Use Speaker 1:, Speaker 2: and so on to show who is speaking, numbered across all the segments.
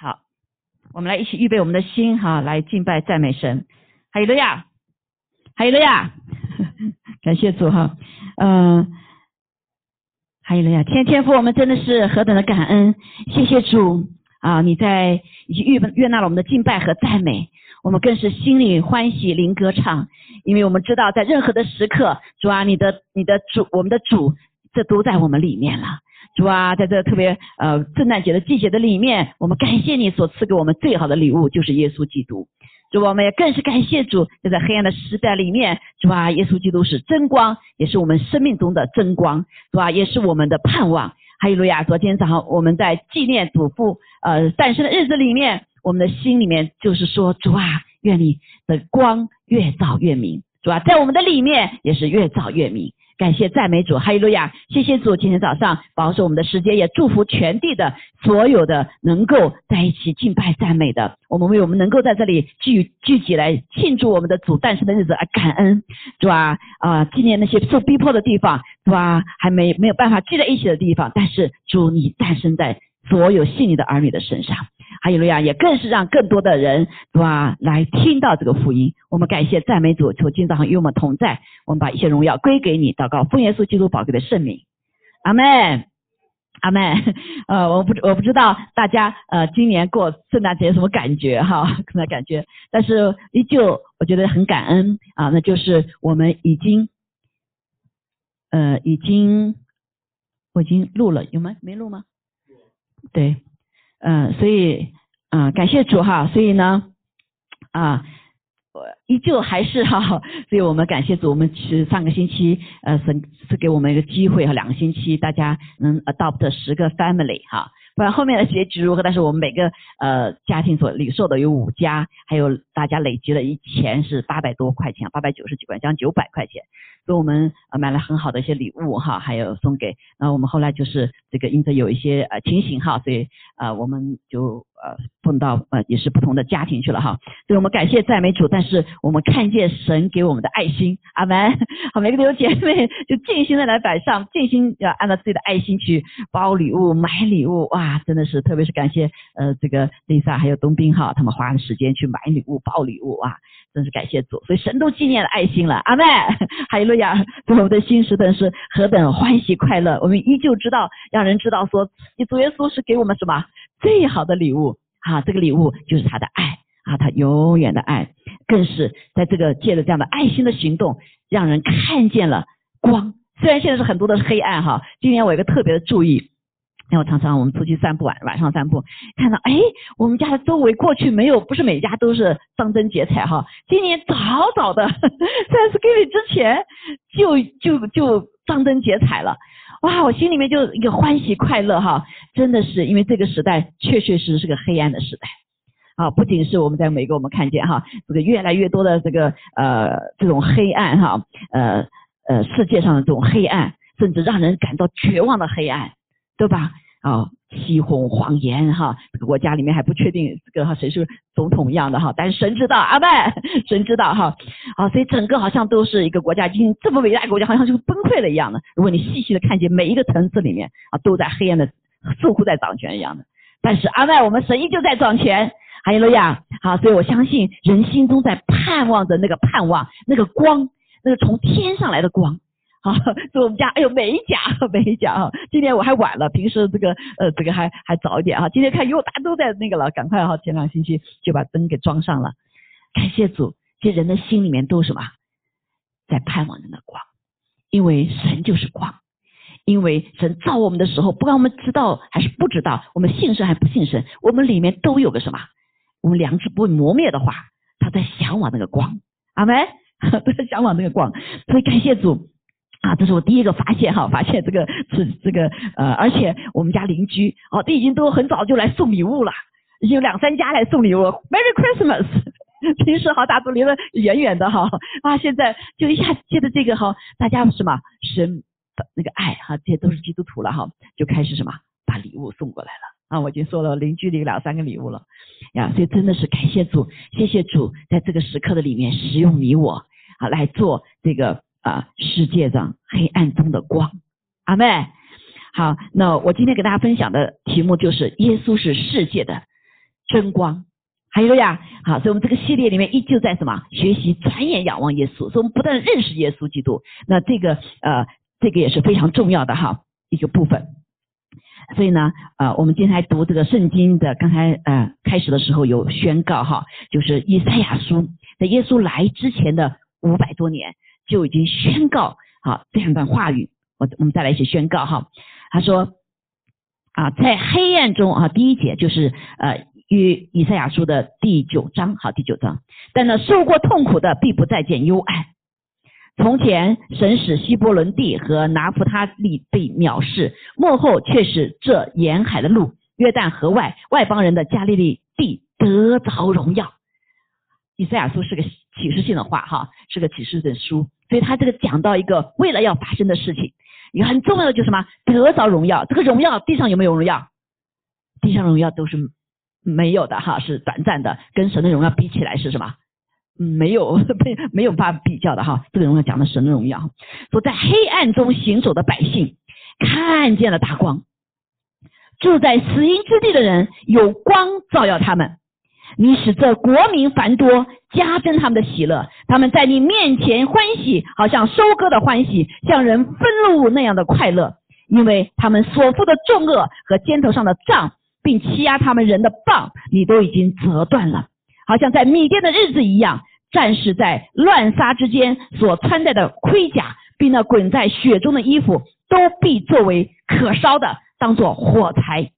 Speaker 1: 好，我们来一起预备我们的心哈，来敬拜赞美神。还有了呀，还有了呀，感谢主哈，嗯，还有了呀，天天父，我们真的是何等的感恩，谢谢主。啊！你在已经悦悦纳了我们的敬拜和赞美，我们更是心里欢喜，灵歌唱，因为我们知道在任何的时刻，主啊，你的你的主，我们的主，这都在我们里面了。主啊，在这特别呃圣诞节的季节的里面，我们感谢你所赐给我们最好的礼物，就是耶稣基督。主，我们也更是感谢主，就在黑暗的时代里面，主啊，耶稣基督是真光，也是我们生命中的真光，主啊，也是我们的盼望。哈利路亚！昨天早上我们在纪念祖父呃诞生的日子里面，我们的心里面就是说，主啊，愿你的光越照越明，主啊，在我们的里面也是越照越明。感谢赞美主，哈利路亚！谢谢主，今天早上保守我们的时间，也祝福全地的所有的能够在一起敬拜赞美的。我们为我们能够在这里聚聚集来庆祝我们的主诞生的日子而感恩，主啊啊！纪念那些受逼迫的地方，主啊，还没没有办法聚在一起的地方，但是主你诞生在所有信你的儿女的身上。哈利路亚，也更是让更多的人，是吧？来听到这个福音。我们感谢赞美主，求今早上与我们同在。我们把一切荣耀归给你，祷告奉耶稣基督宝贵的圣名，阿门，阿门。呃，我不我不知道大家呃今年过圣诞节有什么感觉哈？什么感觉？但是依旧我觉得很感恩啊，那就是我们已经呃已经我已经录了，有吗？没录吗？对。嗯，所以嗯，感谢主哈，所以呢啊，我依旧还是哈，所以我们感谢主，我们是上个星期呃是是给我们一个机会哈，两个星期大家能 adopt 十个 family 哈，不然后面的结局如何？但是我们每个呃家庭所领受的有五家，还有大家累积了一钱是八百多块钱，八百九十几块，将近九百块钱。所以我们呃买了很好的一些礼物哈，还有送给，然后我们后来就是这个因着有一些呃情形哈，所以呃我们就呃碰到呃也是不同的家庭去了哈，所以我们感谢赞美主，但是我们看见神给我们的爱心，阿门。好，每个弟兄姐妹就尽心的来摆上，尽心要按照自己的爱心去包礼物、买礼物，哇，啊真的是特别是感谢呃这个丽萨还有东兵哈，他们花的时间去买礼物、包礼物啊。真是感谢主，所以神都纪念了爱心了，阿妹，哈利路亚！对我们的心是等是何等欢喜快乐，我们依旧知道，让人知道说，你主耶稣是给我们什么最好的礼物啊？这个礼物就是他的爱啊，他永远的爱，更是在这个借着这样的爱心的行动，让人看见了光。虽然现在是很多的黑暗哈，今年我有个特别的注意。然后常常我们出去散步晚晚上散步，看到哎，我们家的周围过去没有，不是每家都是张灯结彩哈。今年早早的，在 s k i 之前就就就张灯结彩了，哇，我心里面就一个欢喜快乐哈，真的是因为这个时代确确实实是个黑暗的时代啊，不仅是我们在美国我们看见哈，这个越来越多的这个呃这种黑暗哈，呃呃世界上的这种黑暗，甚至让人感到绝望的黑暗。对吧？啊，欺哄谎言哈，这个国家里面还不确定这个哈谁是总统一样的哈，但是神知道阿妹，神知道哈，啊，所以整个好像都是一个国家，已经这么伟大国家，好像就崩溃了一样的。如果你细细的看见每一个层次里面啊，都在黑暗的似乎在掌权一样的。但是阿妹，我们神依旧在掌权，哈利路亚。好，所以我相信人心中在盼望着那个盼望，那个光，那个从天上来的光。好，所以我们家哎呦美甲美甲啊！今天我还晚了，平时这个呃这个还还早一点哈。今天看哟，大家都在那个了，赶快哈，前两星期就把灯给装上了。感谢主，其实人的心里面都什么，在盼望着那光，因为神就是光，因为神造我们的时候，不管我们知道还是不知道，我们信神还不信神，我们里面都有个什么，我们良知不会磨灭的话，他在向往那个光，阿门，都在向往那个光，所以感谢主。啊，这是我第一个发现哈，发现这个是这个呃，而且我们家邻居哦，都已经都很早就来送礼物了，已经有两三家来送礼物，Merry Christmas。平时好大都离得远远的哈，啊，现在就一下接着这个哈，大家什么神那个爱哈，这些都是基督徒了哈，就开始什么把礼物送过来了啊，我已经说了邻居领两三个礼物了呀，所以真的是感谢主，谢谢主，在这个时刻的里面使用你我啊来做这个。啊，世界上黑暗中的光，阿妹。好，那我今天给大家分享的题目就是耶稣是世界的真光。还有呀，好，所以我们这个系列里面依旧在什么学习转眼仰望耶稣，所以我们不断认识耶稣基督。那这个呃，这个也是非常重要的哈一个部分。所以呢，呃，我们今天来读这个圣经的，刚才呃开始的时候有宣告哈，就是以赛亚书在耶稣来之前的五百多年就已经宣告好这样一段话语。我我们再来一起宣告哈，他说啊，在黑暗中啊，第一节就是呃。与以赛亚书的第九章，好，第九章。但那受过痛苦的，必不再见幽暗。从前神使希伯伦地和拿弗他利被藐视，幕后却使这沿海的路、约旦河外外邦人的加利利地得着荣耀。以赛亚书是个启示性的话，哈，是个启示的书，所以他这个讲到一个未来要发生的事情，一个很重要的就是什么？得着荣耀。这个荣耀地上有没有荣耀？地上荣耀都是。没有的哈，是短暂的，跟神的荣耀比起来是什么？没有 没有办法比较的哈。这个荣耀讲的神的荣耀，说在黑暗中行走的百姓看见了大光，住在死荫之地的人有光照耀他们。你使这国民繁多，加增他们的喜乐，他们在你面前欢喜，好像收割的欢喜，像人分禄那样的快乐，因为他们所负的重恶和肩头上的杖。并欺压他们人的棒，你都已经折断了，好像在米甸的日子一样。战士在乱杀之间所穿戴的盔甲，并那滚在雪中的衣服，都必作为可烧的，当做火柴。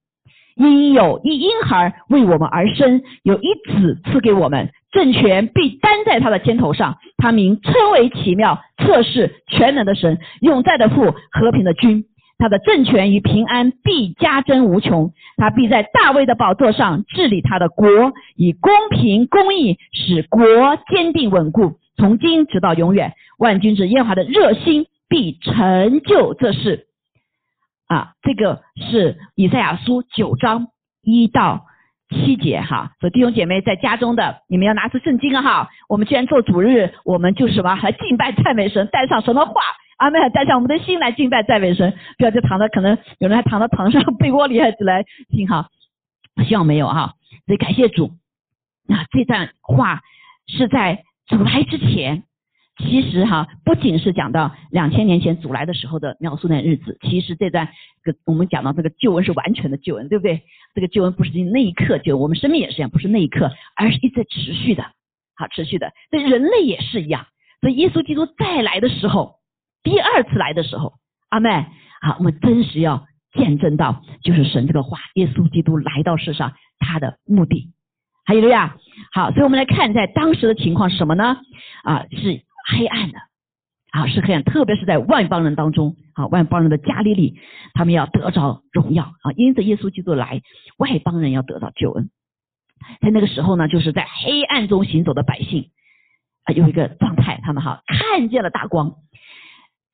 Speaker 1: 因有一婴孩为我们而生，有一子赐给我们，政权必担在他的肩头上。他名称为奇妙、测试全能的神，永在的父，和平的君。他的政权与平安必加增无穷，他必在大卫的宝座上治理他的国，以公平公义使国坚定稳固，从今直到永远。万军之耶和华的热心必成就这事。啊，这个是以赛亚书九章一到七节哈。所以弟兄姐妹在家中的，你们要拿出圣经哈。我们既然做主日，我们就什么来敬拜赞美神，带上什么话。阿妹带上我们的心来敬拜赞美神，不要就躺在可能有人还躺在床上被窝里还是来听哈，希望没有哈。所以感谢主，那这段话是在主来之前，其实哈不仅是讲到两千年前主来的时候的描述那日子，其实这段个我们讲到这个救恩是完全的救恩，对不对？这个救恩不是那一刻就，我们生命也是一样，不是那一刻，而是一直持续的，好持续的。所以人类也是一样，所以耶稣基督再来的时候。第二次来的时候，阿妹，好，我们真实要见证到，就是神这个话，耶稣基督来到世上，他的目的，还有了呀，好，所以我们来看在当时的情况是什么呢？啊，是黑暗的，啊，是黑暗，特别是在外邦人当中，啊，外邦人的加利利，他们要得着荣耀，啊，因着耶稣基督来，外邦人要得到救恩，在那个时候呢，就是在黑暗中行走的百姓，啊，有一个状态，他们哈看见了大光。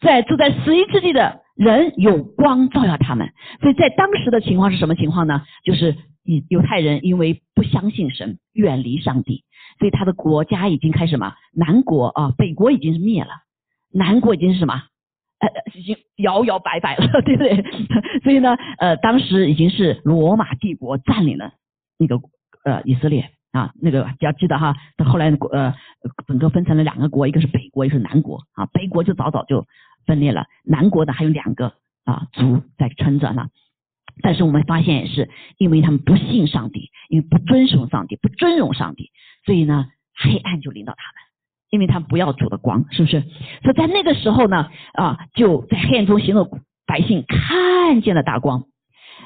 Speaker 1: 在住在死荫之地的人有光照耀他们，所以在当时的情况是什么情况呢？就是以犹太人因为不相信神，远离上帝，所以他的国家已经开始什么？南国啊，北国已经是灭了，南国已经是什么？呃，已经摇摇摆摆了，对不对？所以呢，呃，当时已经是罗马帝国占领了那个呃以色列。啊，那个要记得哈，他后来呃，整个分成了两个国，一个是北国，一个是南国啊。北国就早早就分裂了，南国的还有两个啊族在撑着呢。但是我们发现也是，因为他们不信上帝，因为不遵守上帝，不尊荣上帝，所以呢，黑暗就领导他们，因为他们不要主的光，是不是？所以在那个时候呢，啊，就在黑暗中行走百姓看见了大光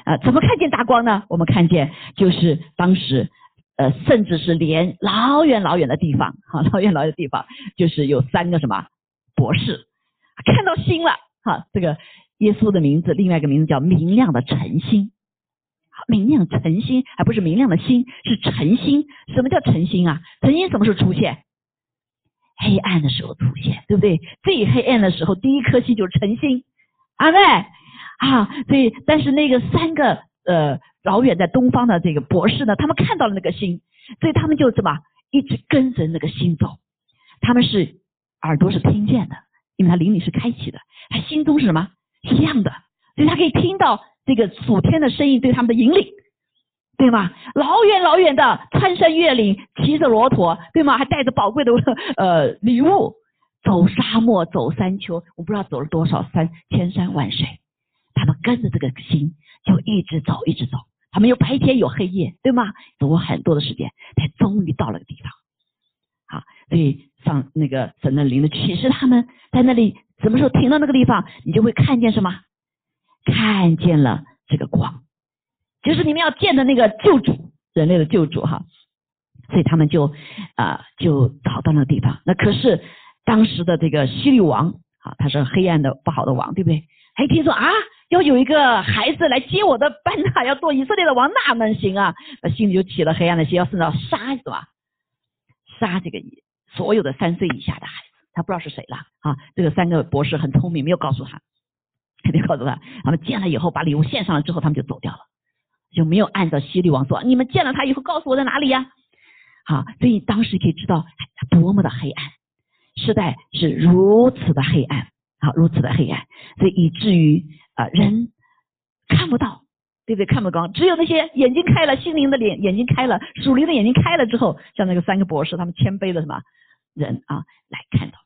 Speaker 1: 啊，怎么看见大光呢？我们看见就是当时。呃，甚至是连老远老远的地方，哈，老远老远的地方，就是有三个什么博士看到星了，哈，这个耶稣的名字，另外一个名字叫明亮的晨星，明亮晨星，还不是明亮的星，是晨星。什么叫晨星啊？晨星什么时候出现？黑暗的时候出现，对不对？最黑暗的时候，第一颗星就是晨星，阿妹啊，所以，但是那个三个呃。老远在东方的这个博士呢，他们看到了那个星，所以他们就怎么一直跟着那个星走。他们是耳朵是听见的，因为他灵里是开启的，他心中是什么？一样的，所以他可以听到这个属天的声音对他们的引领。对吗？老远老远的穿山越岭，骑着骆驼，对吗？还带着宝贵的 呃礼物，走沙漠，走山丘，我不知道走了多少山，千山万水，他们跟着这个心就一直走，一直走。他们有白天有黑夜，对吗？走过很多的时间，才终于到了个地方。好，所以上那个神的灵的启示，他们在那里什么时候停到那个地方，你就会看见什么？看见了这个光，就是你们要见的那个救主，人类的救主哈。所以他们就啊就找到那个地方。那可是当时的这个西律王啊，他是黑暗的不好的王，对不对？还听说啊。要有一个孩子来接我的班呐，要做以色列的王，那能行啊？那心里就起了黑暗的心，要甚至要杀是吧？杀这个所有的三岁以下的孩子，他不知道是谁了啊？这个三个博士很聪明，没有告诉他，没有告诉他。他们见了以后，把礼物献上了之后，他们就走掉了，就没有按照西律王说，你们见了他以后告诉我在哪里呀？好，所以当时可以知道多么的黑暗，时代是如此的黑暗，好，如此的黑暗，所以以至于。啊，人看不到，对不对？看不光，只有那些眼睛开了，心灵的脸眼睛开了，属灵的眼睛开了之后，像那个三个博士，他们谦卑的什么人啊，来看到，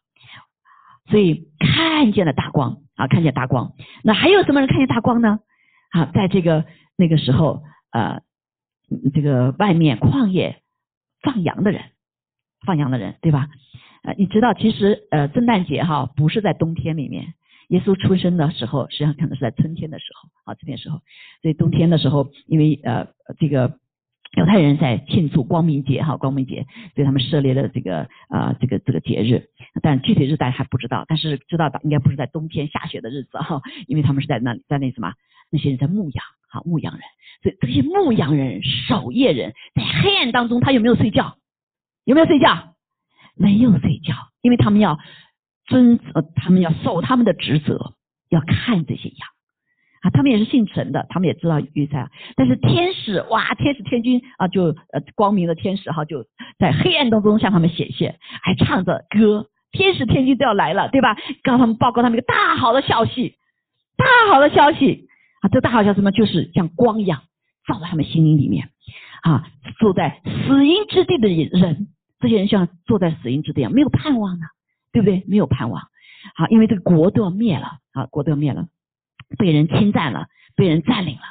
Speaker 1: 所以看见了大光啊，看见大光。那还有什么人看见大光呢？啊，在这个那个时候，呃，这个外面旷野放羊的人，放羊的人，对吧？呃，你知道，其实呃，圣诞节哈，不是在冬天里面。耶稣出生的时候，实际上可能是在春天的时候啊，春天时候。所以冬天的时候，因为呃这个犹太人在庆祝光明节哈，光明节，所以他们设立了这个啊这个这个节日。但具体日大家还不知道，但是知道的应该不是在冬天下雪的日子哈，因为他们是在那里在那什么那些人在牧羊哈，牧羊人。所以这些牧羊人、守夜人在黑暗当中，他有没有睡觉？有没有睡觉？没有睡觉，因为他们要。遵呃，他们要守他们的职责，要看这些羊啊。他们也是姓陈的，他们也知道预赛。但是天使哇，天使天君啊，就呃光明的天使哈，就在黑暗当中向他们显现，还唱着歌。天使天君都要来了，对吧？告他们报告他们一个大好的消息，大好的消息啊！这大好消息呢？就是像光一样照在他们心灵里面啊。坐在死荫之地的人，这些人像坐在死荫之地一样，没有盼望的。对不对？没有盼望，啊，因为这个国都要灭了，啊，国都要灭了，被人侵占了，被人占领了，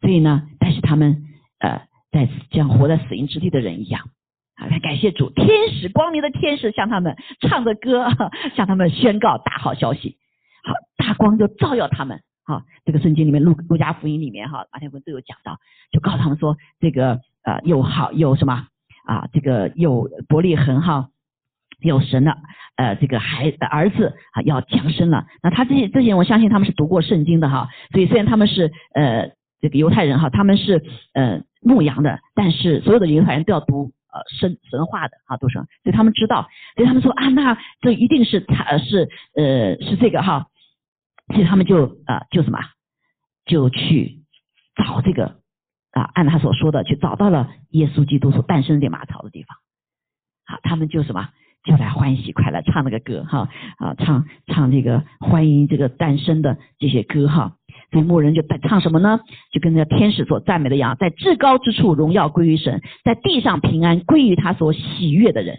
Speaker 1: 所以呢，但是他们呃，在像活在死荫之地的人一样，啊，感谢主，天使光明的天使向他们唱着歌，向他们宣告大好消息，好，大光就照耀他们，好，这个圣经里面路路加福音里面哈，马天福都有讲到，就告诉他们说，这个呃，有好有什么？啊，这个有伯利恒哈。有神的，呃，这个孩儿子啊要降生了。那他这些这些人，我相信他们是读过圣经的哈。所以虽然他们是呃这个犹太人哈，他们是呃牧羊的，但是所有的犹太人都要读呃神神话的啊，读神，所以他们知道，所以他们说啊，那这一定是他是呃是这个哈，所以他们就啊就什么就去找这个啊，按他所说的去找到了耶稣基督所诞生的马槽的地方，好，他们就什么。就来欢喜快乐唱那个歌哈啊唱唱这个欢迎这个诞生的这些歌哈，所以牧人就唱什么呢？就跟那个天使所赞美的一样，在至高之处荣耀归于神，在地上平安归于他所喜悦的人。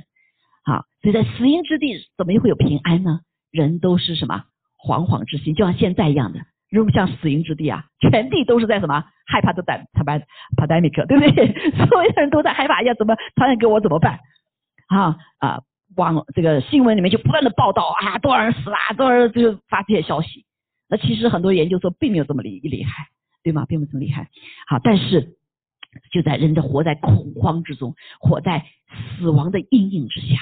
Speaker 1: 好，所以在死荫之地怎么又会有平安呢？人都是什么惶惶之心，就像现在一样的，如果像死荫之地啊，全地都是在什么害怕的胆，他把 pandemic 对不对？所有的人都在害怕，要怎么传染给我怎么办？啊啊！网这个新闻里面就不断的报道啊，多少人死了，多少人就发这些消息。那其实很多研究说并没有这么厉厉害，对吗？并没有这么厉害。好，但是就在人的活在恐慌之中，活在死亡的阴影之下，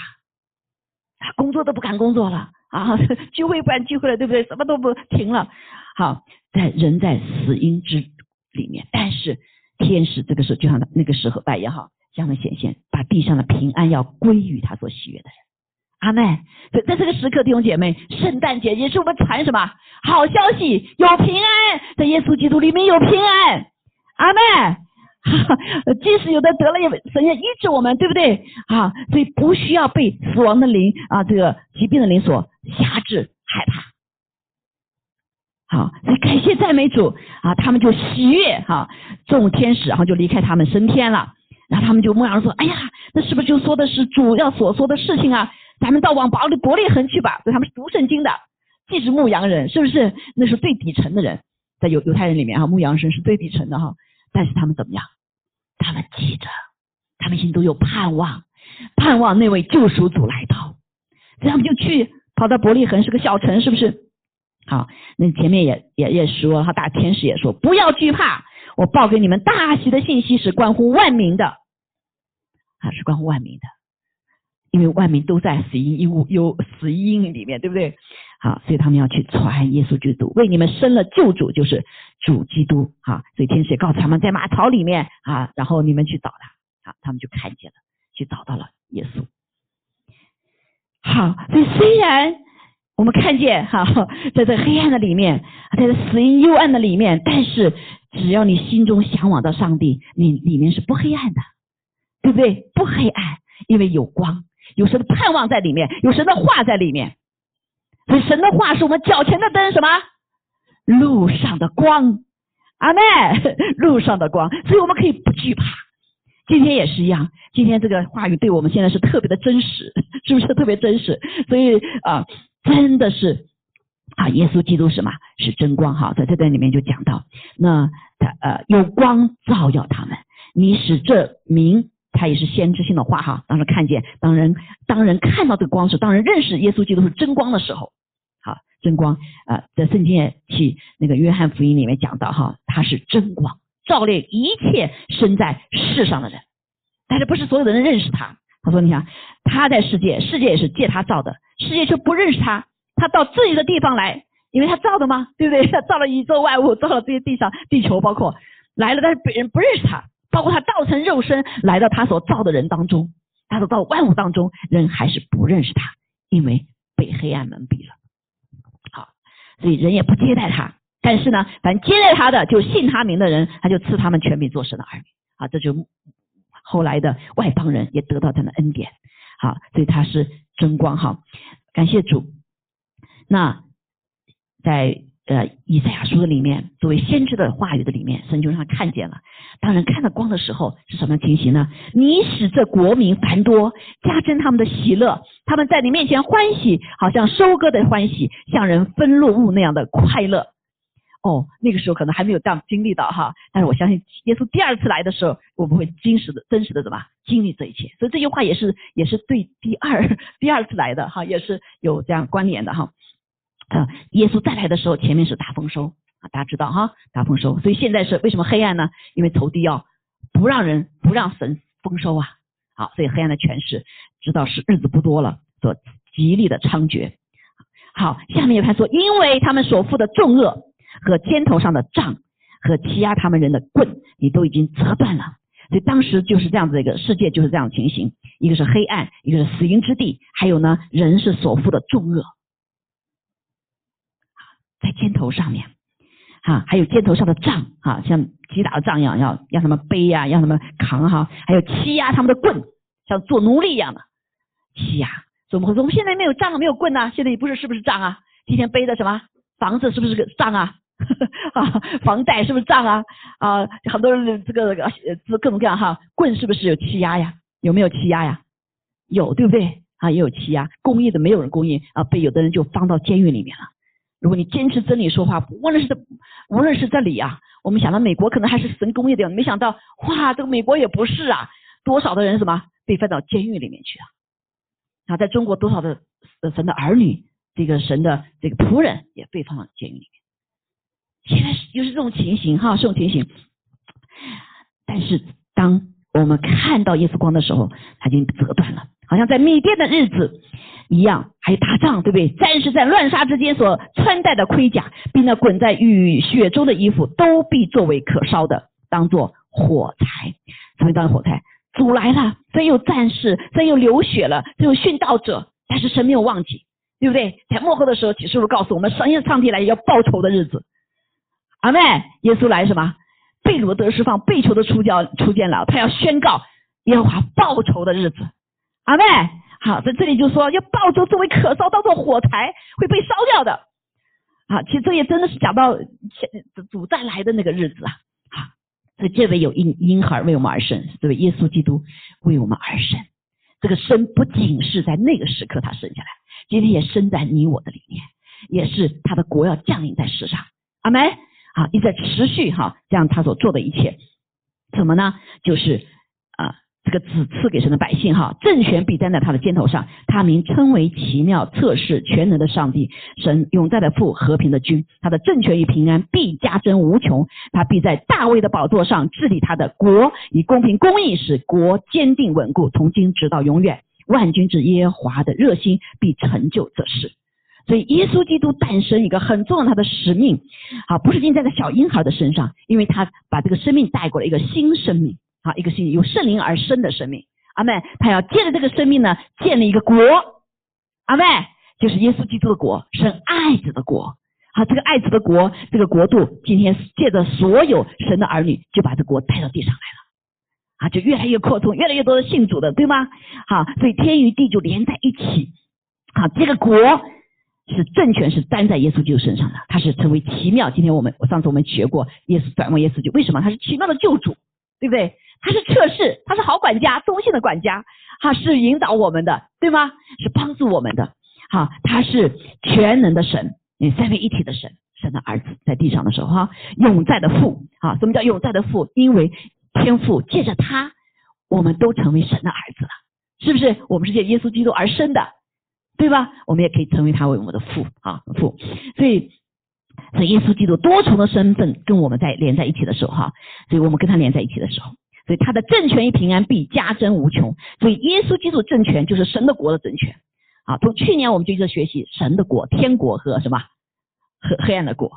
Speaker 1: 工作都不敢工作了啊，聚会不敢聚会了，对不对？什么都不停了。好，在人在死因之里面，但是天使这个时候就像那个时候拜也好。这样的显现，把地上的平安要归于他所喜悦的人。阿妹，在在这个时刻，弟兄姐妹，圣诞节也是我们传什么好消息？有平安，在耶稣基督里面有平安。阿妹，即使有的得了，也神也医治我们，对不对？啊，所以不需要被死亡的灵啊，这个疾病的灵所辖制、害怕。好，所以感谢赞美主啊，他们就喜悦哈，众天使然后就离开他们升天了，然后他们就牧羊人说，哎呀，那是不是就说的是主要所说的事情啊？咱们到往伯利伯利恒去吧，所以他们是读圣经的，既是牧羊人，是不是？那是最底层的人，在犹犹太人里面哈，牧羊人是最底层的哈，但是他们怎么样？他们记着，他们心都有盼望，盼望那位救赎主来到，所以他们就去跑到伯利恒是个小城，是不是？好，那前面也也也说，他大天使也说，不要惧怕，我报给你们大喜的信息是关乎万民的，啊，是关乎万民的，因为万民都在死因因物有死因里面，对不对？好，所以他们要去传耶稣基督，为你们生了救主，就是主基督。哈，所以天使告诉他们，在马槽里面啊，然后你们去找他，啊，他们就看见了，去找到了耶稣。好，所以虽然。我们看见哈，在这黑暗的里面，在这死因幽暗的里面，但是只要你心中向往到上帝，你里面是不黑暗的，对不对？不黑暗，因为有光，有神的盼望在里面，有神的话在里面。所以神的话是我们脚前的灯，什么？路上的光，阿妹，路上的光。所以我们可以不惧怕。今天也是一样，今天这个话语对我们现在是特别的真实，是不是特别真实？所以啊。真的是啊，耶稣基督什么？是真光哈，在这段里面就讲到，那他呃有光照耀他们，你使这明，他也是先知性的话哈。当时看见，当人当人看到这个光时，当人认识耶稣基督是真光的时候，好真光啊，在圣经也去那个约翰福音里面讲到哈，他是真光，照亮一切生在世上的人，但是不是所有的人认识他。他说：“你看，他在世界，世界也是借他造的，世界却不认识他。他到自己的地方来，因为他造的嘛，对不对？他造了宇宙万物，造了这些地上地球，包括来了，但是别人不认识他。包括他道成肉身来到他所造的人当中，他所造万物当中，人还是不认识他，因为被黑暗蒙蔽了。好，所以人也不接待他。但是呢，凡接待他的，就信他名的人，他就赐他们权柄做神的儿女。啊，这就。”后来的外邦人也得到他的恩典，好，所以他是真光哈，感谢主。那在呃以赛亚书的里面，作为先知的话语的里面，神就让他看见了。当人看到光的时候，是什么情形呢？你使这国民繁多，加增他们的喜乐，他们在你面前欢喜，好像收割的欢喜，像人分落物那样的快乐。哦，那个时候可能还没有这样经历到哈，但是我相信耶稣第二次来的时候，我们会真实的、真实的怎么经历这一切。所以这句话也是也是对第二 第二次来的哈，也是有这样关联的哈。啊，耶稣再来的时候，前面是大丰收啊，大家知道哈，大丰收。所以现在是为什么黑暗呢？因为仇敌要不让人不让神丰收啊。好，所以黑暗的权势知道是日子不多了，所极力的猖獗。好，下面他说，因为他们所负的重恶。和肩头上的杖和欺压他们人的棍，你都已经折断了。所以当时就是这样子一个世界，就是这样情形：一个是黑暗，一个是死荫之地，还有呢，人是所负的重恶，在肩头上面，哈，还有肩头上的杖，哈，像击打的杖一样，要让他们背呀，让他们扛哈，还有欺压他们的棍，像做奴隶一样的欺压。怎么？我们现在没有杖，没有棍呢？现在也不是是不是杖啊？今天背的什么房子？是不是个杖啊？啊，房贷是不是账啊？啊，很多人这个呃，各种各样哈，棍是不是有欺压呀？有没有欺压呀？有，对不对？啊，也有欺压，公益的没有人公益啊，被有的人就放到监狱里面了。如果你坚持真理说话，无论是无论是这里啊，我们想到美国可能还是神工业的，没想到哇，这个美国也不是啊，多少的人什么被放到监狱里面去啊？啊，在中国多少的神的儿女，这个神的这个仆人也被放到监狱里面。现在是就是这种情形哈，这种情形。但是当我们看到耶稣光的时候，他已经折断了，好像在米甸的日子一样，还有打仗，对不对？战士在乱杀之间所穿戴的盔甲，并那滚在雨雪中的衣服，都必作为可烧的，当做火柴。什么当火柴？主来了，虽有战士，虽有流血了，虽有殉道者，但是神没有忘记，对不对？在幕后的时候，启示录告诉我们，神要上帝来要报仇的日子。阿妹，耶稣来什么？被掳得释放，被囚的出教出监了，他要宣告耶和华报仇的日子。阿妹，好，在这里就说要报仇作为可烧，当做火柴会被烧掉的。啊，其实这也真的是讲到前主再来的那个日子啊。啊，所以这位有婴婴孩为我们而生，这位耶稣基督为我们而生。这个生不仅是在那个时刻他生下来，今天也生在你我的里面，也是他的国要降临在世上。阿门。啊，一直在持续哈，这样他所做的一切，怎么呢？就是。这个子赐给神的百姓哈，政权必担在他的肩头上，他名称为奇妙、测试全能的上帝，神永在的父，和平的君，他的政权与平安必加增无穷，他必在大卫的宝座上治理他的国，以公平公义使国坚定稳固，从今直到永远。万军之耶和华的热心必成就这事。所以耶稣基督诞生一个很重要他的使命，好，不是定在个小婴孩的身上，因为他把这个生命带过了一个新生命。啊，一个新由圣灵而生的生命，阿妹，他要借着这个生命呢，建立一个国，阿妹，就是耶稣基督的国，神爱子的国。好，这个爱子的国，这个国度，今天借着所有神的儿女，就把这国带到地上来了，啊，就越来越扩充，越来越多的信主的，对吗？好，所以天与地就连在一起，好，这个国是政权是担在耶稣基督身上的，他是成为奇妙。今天我们我上次我们学过耶稣转为耶稣就为什么他是奇妙的救主，对不对？他是测试，他是好管家，忠心的管家，哈，是引导我们的，对吗？是帮助我们的，哈，他是全能的神，你三位一体的神，神的儿子在地上的时候，哈，永在的父，啊，什么叫永在的父？因为天父借着他，我们都成为神的儿子了，是不是？我们是借耶稣基督而生的，对吧？我们也可以成为他为我们的父，啊，父。所以，所以耶稣基督多重的身份跟我们在连在一起的时候，哈，所以我们跟他连在一起的时候。所以他的政权与平安必加增无穷。所以耶稣基督政权就是神的国的政权啊。从去年我们就一直学习神的国、天国和什么和黑暗的国。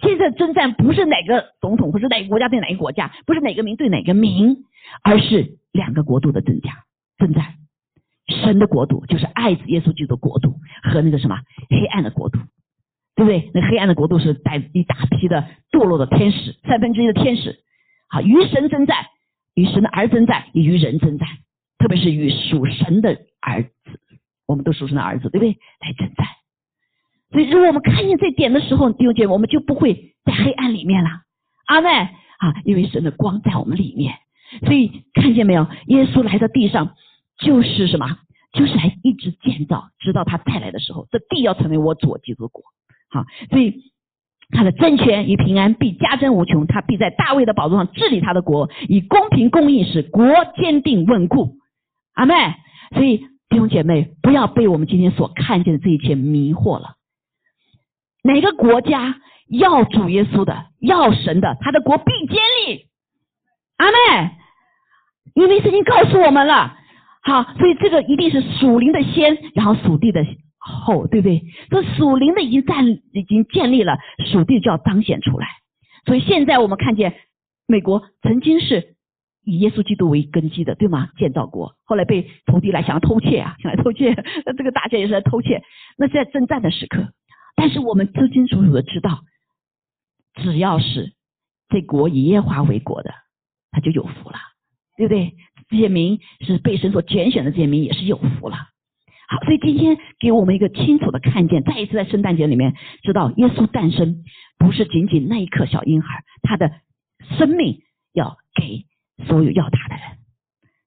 Speaker 1: 现在征战不是哪个总统，不是哪个国家对哪个国家，不是哪个民对哪个民，而是两个国度的增加征战。神的国度就是爱子耶稣基督的国度和那个什么黑暗的国度，对不对？那黑暗的国度是带一大批的堕落的天使，三分之一的天使啊，与神征战。与神的儿征战，与人征战，特别是与属神的儿子，我们都属神的儿子，对不对？来征战。所以，如果我们看见这点的时候，弟兄姐妹，我们就不会在黑暗里面了。阿妹啊，因为神的光在我们里面。所以，看见没有？耶稣来到地上，就是什么？就是来一直建造，直到他再来的时候，这地要成为我左基督国。好，所以。他的政权与平安必加增无穷，他必在大卫的宝座上治理他的国，以公平公义使国坚定稳固。阿妹，所以弟兄姐妹，不要被我们今天所看见的这一切迷惑了。哪个国家要主耶稣的，要神的，他的国必坚立。阿妹，因为圣经告诉我们了，好，所以这个一定是属灵的先，然后属地的。后对不对？这属灵的已经站已经建立了，属地就要彰显出来。所以现在我们看见美国曾经是以耶稣基督为根基的，对吗？建造国，后来被投敌来想要偷窃啊，想来偷窃，那 这个大家也是在偷窃。那在征战的时刻，但是我们清清楚楚的知道，只要是这国以耶华为国的，他就有福了，对不对？这些民是被神所拣选的，这些民也是有福了。好，所以今天给我们一个清楚的看见，再一次在圣诞节里面知道，耶稣诞生不是仅仅那一刻小婴孩，他的生命要给所有要他的人，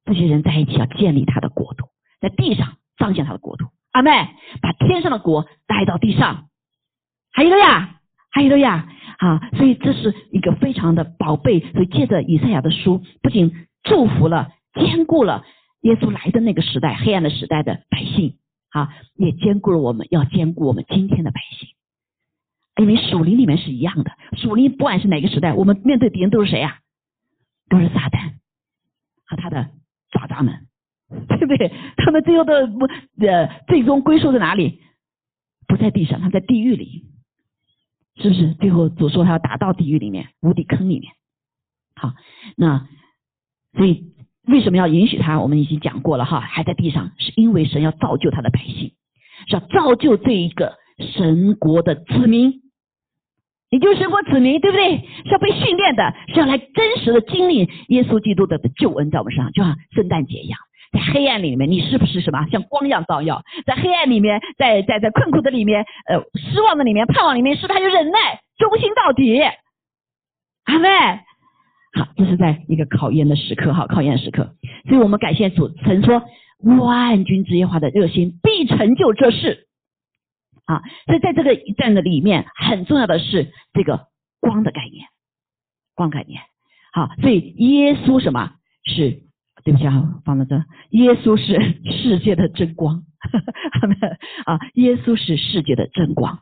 Speaker 1: 这些人在一起要建立他的国度，在地上彰显他的国度。阿妹，把天上的国带到地上，还有了呀，还有了呀，啊，所以这是一个非常的宝贝。所以借着以赛亚的书，不仅祝福了，兼顾了。耶稣来的那个时代，黑暗的时代的百姓，啊，也兼顾了我们要兼顾我们今天的百姓，因为属灵里面是一样的，属灵不管是哪个时代，我们面对敌人都是谁呀？都是撒旦和他的爪爪们，对不对？他们最后的不呃，最终归宿在哪里？不在地上，他在地狱里，是不是？最后主说他要打到地狱里面，无底坑里面。好，那所以。为什么要允许他？我们已经讲过了哈，还在地上，是因为神要造就他的百姓，是要造就这一个神国的子民，也就是神国子民，对不对？是要被训练的，是要来真实的经历耶稣基督的救恩在我们身上，就像圣诞节一样，在黑暗里面，你是不是什么像光一样照耀？在黑暗里面，在在在困苦的里面，呃，失望的里面，盼望里面，是不是还有忍耐，忠心到底？阿妹，好，这是在一个考验的时刻，哈，考验时刻。所以我们感谢主，曾说万军之耶和华的热心必成就这事。啊，所以在这个一战的里面，很重要的是这个光的概念，光概念。好，所以耶稣什么是？对不起啊，放在这。耶稣是世界的真光，啊，耶稣是世界的真光。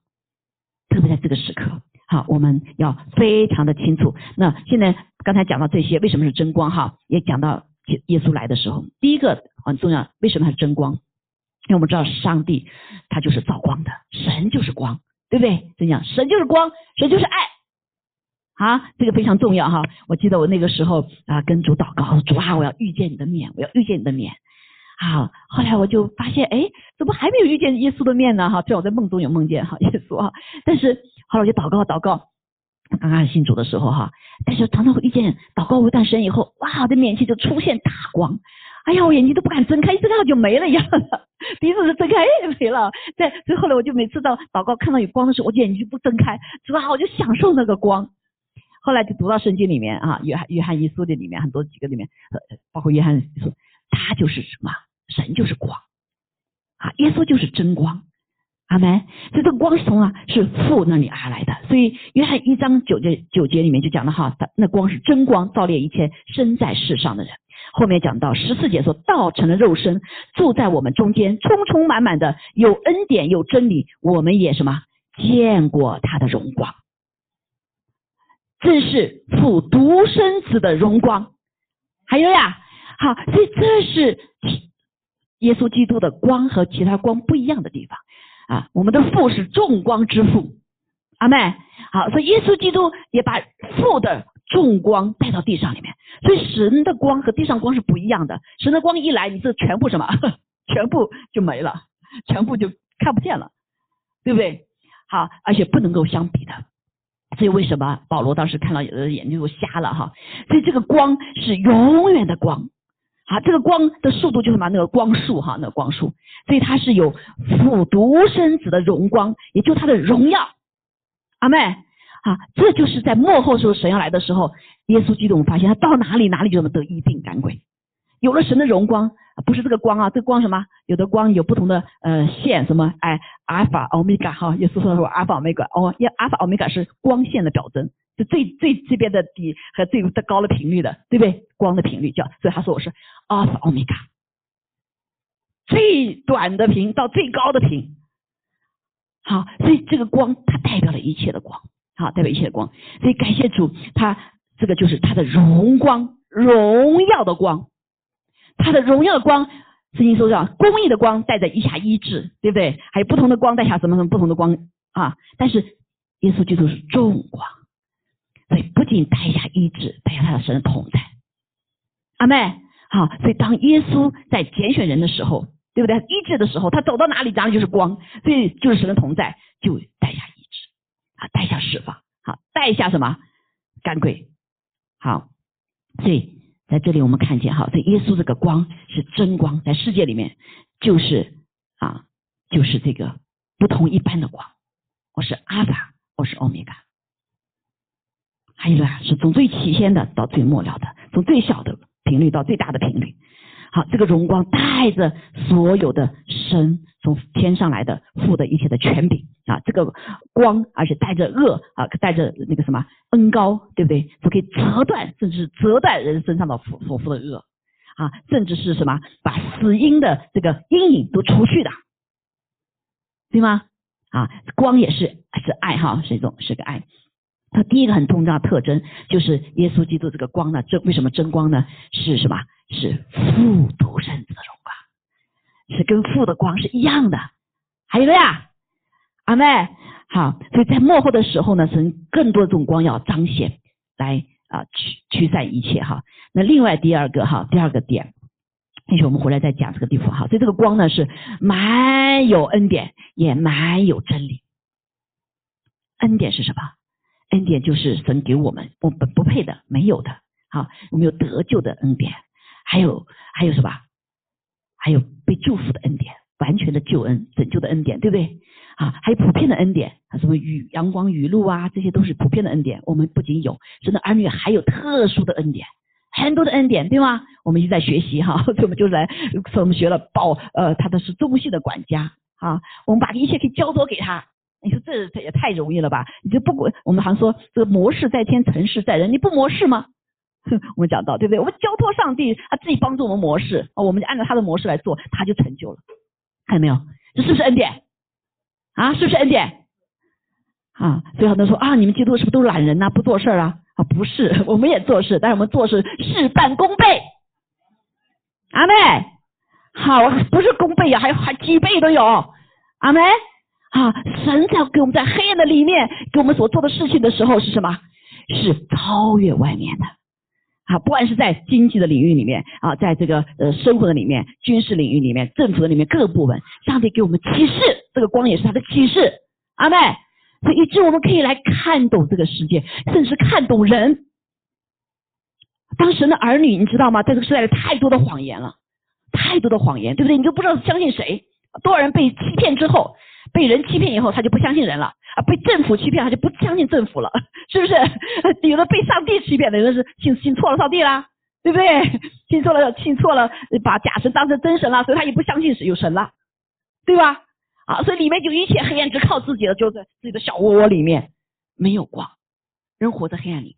Speaker 1: 特别在这个时刻，好，我们要非常的清楚。那现在刚才讲到这些，为什么是真光？哈，也讲到耶稣来的时候，第一个很重要，为什么是真光？因为我们知道上帝他就是造光的，神就是光，对不对？怎样，神就是光，神就是爱，啊，这个非常重要哈。我记得我那个时候啊，跟主祷告，主啊，我要遇见你的面，我要遇见你的面。好，后来我就发现，哎，怎么还没有遇见耶稣的面呢？哈，虽然我在梦中有梦见哈耶稣哈，但是后来我就祷告祷告，刚刚信主的时候哈，但是常常会遇见祷告一段时间以后，哇，我的面前就出现大光。哎呀，我眼睛都不敢睁开，一睁开就没了一样的，鼻子是睁开也没了。在所以后来我就每次到祷告看到有光的时候，我眼睛就不睁开，是吧？我就享受那个光。后来就读到圣经里面啊，约翰约翰一书的里面很多几个里面，包括约翰说他就是什么，神就是光啊，耶稣就是真光，阿门。所以这个光是从啊是父那里而来的，所以约翰一章九节九节里面就讲了哈，那光是真光，照亮一切生在世上的人。后面讲到十四节说，道成了肉身，住在我们中间，充充满满的有恩典有真理，我们也什么见过他的荣光，正是父独生子的荣光。还有呀，好，所以这是耶稣基督的光和其他光不一样的地方啊。我们的父是众光之父，阿妹，好，所以耶稣基督也把父的。重光带到地上里面，所以神的光和地上光是不一样的。神的光一来，你这全部什么，全部就没了，全部就看不见了，对不对？好，而且不能够相比的。所以为什么保罗当时看到有的眼睛都瞎了哈？所以这个光是永远的光，啊，这个光的速度就是嘛那个光速哈，那个光速，所以它是有复独生子的荣光，也就他的荣耀。阿妹。啊，这就是在幕后时候神要来的时候，耶稣基督我们发现他到哪里哪里就能得一病赶鬼，有了神的荣光，不是这个光啊，这个光什么？有的光有不同的呃线，什么哎阿尔法欧米伽哈，耶稣说说阿尔法欧米伽哦，因阿尔法欧米伽是光线的表征，最最这边的底和最高的频率的，对不对？光的频率叫，所以他说我是阿尔法欧米伽，最短的频到最高的频，好，所以这个光它代表了一切的光。好，代表一切的光，所以感谢主，他这个就是他的荣光，荣耀的光，他的荣耀的光，圣经说叫公益的光，带着一下医治，对不对？还有不同的光带下什么什么不同的光啊？但是耶稣基督是众光，所以不仅带下医治，带下他的神的同在。阿妹，好，所以当耶稣在拣选人的时候，对不对？医治的时候，他走到哪里，哪里就是光，所以就是神的同在，就带下医治。啊，带下释放，好，带下什么？干鬼，好，所以在这里我们看见，哈，这耶稣这个光是真光，在世界里面就是啊，就是这个不同一般的光。我是阿法，我是欧米伽，还有呢，是从最起先的到最末了的，从最小的频率到最大的频率。好，这个荣光带着所有的神从天上来的父的一切的权柄啊，这个光，而且带着恶啊，带着那个什么恩高，对不对？就可以折断，甚至折断人身上的所所负的恶啊，甚至是什么把死因的这个阴影都除去的，对吗？啊，光也是是爱哈，是一种是个爱。它第一个很重要的特征就是耶稣基督这个光呢，这为什么真光呢？是什么？是复独生子的荣光，是跟父的光是一样的。还有呀，阿妹，好，所以在幕后的时候呢，神更多这种光要彰显，来啊驱驱散一切哈。那另外第二个哈，第二个点，也许我们回来再讲这个地方哈。所以这个光呢是满有恩典，也满有真理。恩典是什么？恩典就是神给我们我们不配的、没有的，好，我们有得救的恩典，还有还有什么？还有被祝福的恩典，完全的救恩、拯救的恩典，对不对？啊，还有普遍的恩典，什么雨、阳光、雨露啊，这些都是普遍的恩典。我们不仅有，真的儿女还有特殊的恩典，很多的恩典，对吗？我们一直在学习哈，所以我们就来，所以我们学了报，呃，他的是中性的管家啊，我们把一切可以交托给他。你说这这也太容易了吧？你就不管我们好像说这个模式在天，成事在人，你不模式吗？哼我们讲到对不对？我们交托上帝，他自己帮助我们模式啊，我们就按照他的模式来做，他就成就了。看到没有？这是不是恩典？啊，是不是恩典？啊，所以很多人说啊，你们基督徒是不是都懒人呐？不做事啊？啊，不是，我们也做事，但是我们做事事半功倍。阿妹，好，不是功倍呀，还还几倍都有。阿妹，啊，神在给我们在黑暗的里面给我们所做的事情的时候是什么？是超越外面的。啊，不管是在经济的领域里面啊，在这个呃生活的里面、军事领域里面、政府的里面各个部门，上帝给我们启示，这个光也是他的启示。阿妹，所以以致我们可以来看懂这个世界，甚至看懂人。当神的儿女，你知道吗？在这个时代里，太多的谎言了，太多的谎言，对不对？你都不知道相信谁。多少人被欺骗之后，被人欺骗以后，他就不相信人了啊！被政府欺骗，他就不相信政府了，是不是？有的被上帝欺骗的，有的是信信错了上帝啦，对不对？信错了，信错了，把假神当成真神了，所以他也不相信有神了，对吧？啊，所以里面就一切黑暗，只靠自己的，就在自己的小窝窝里面，没有光，人活在黑暗里面，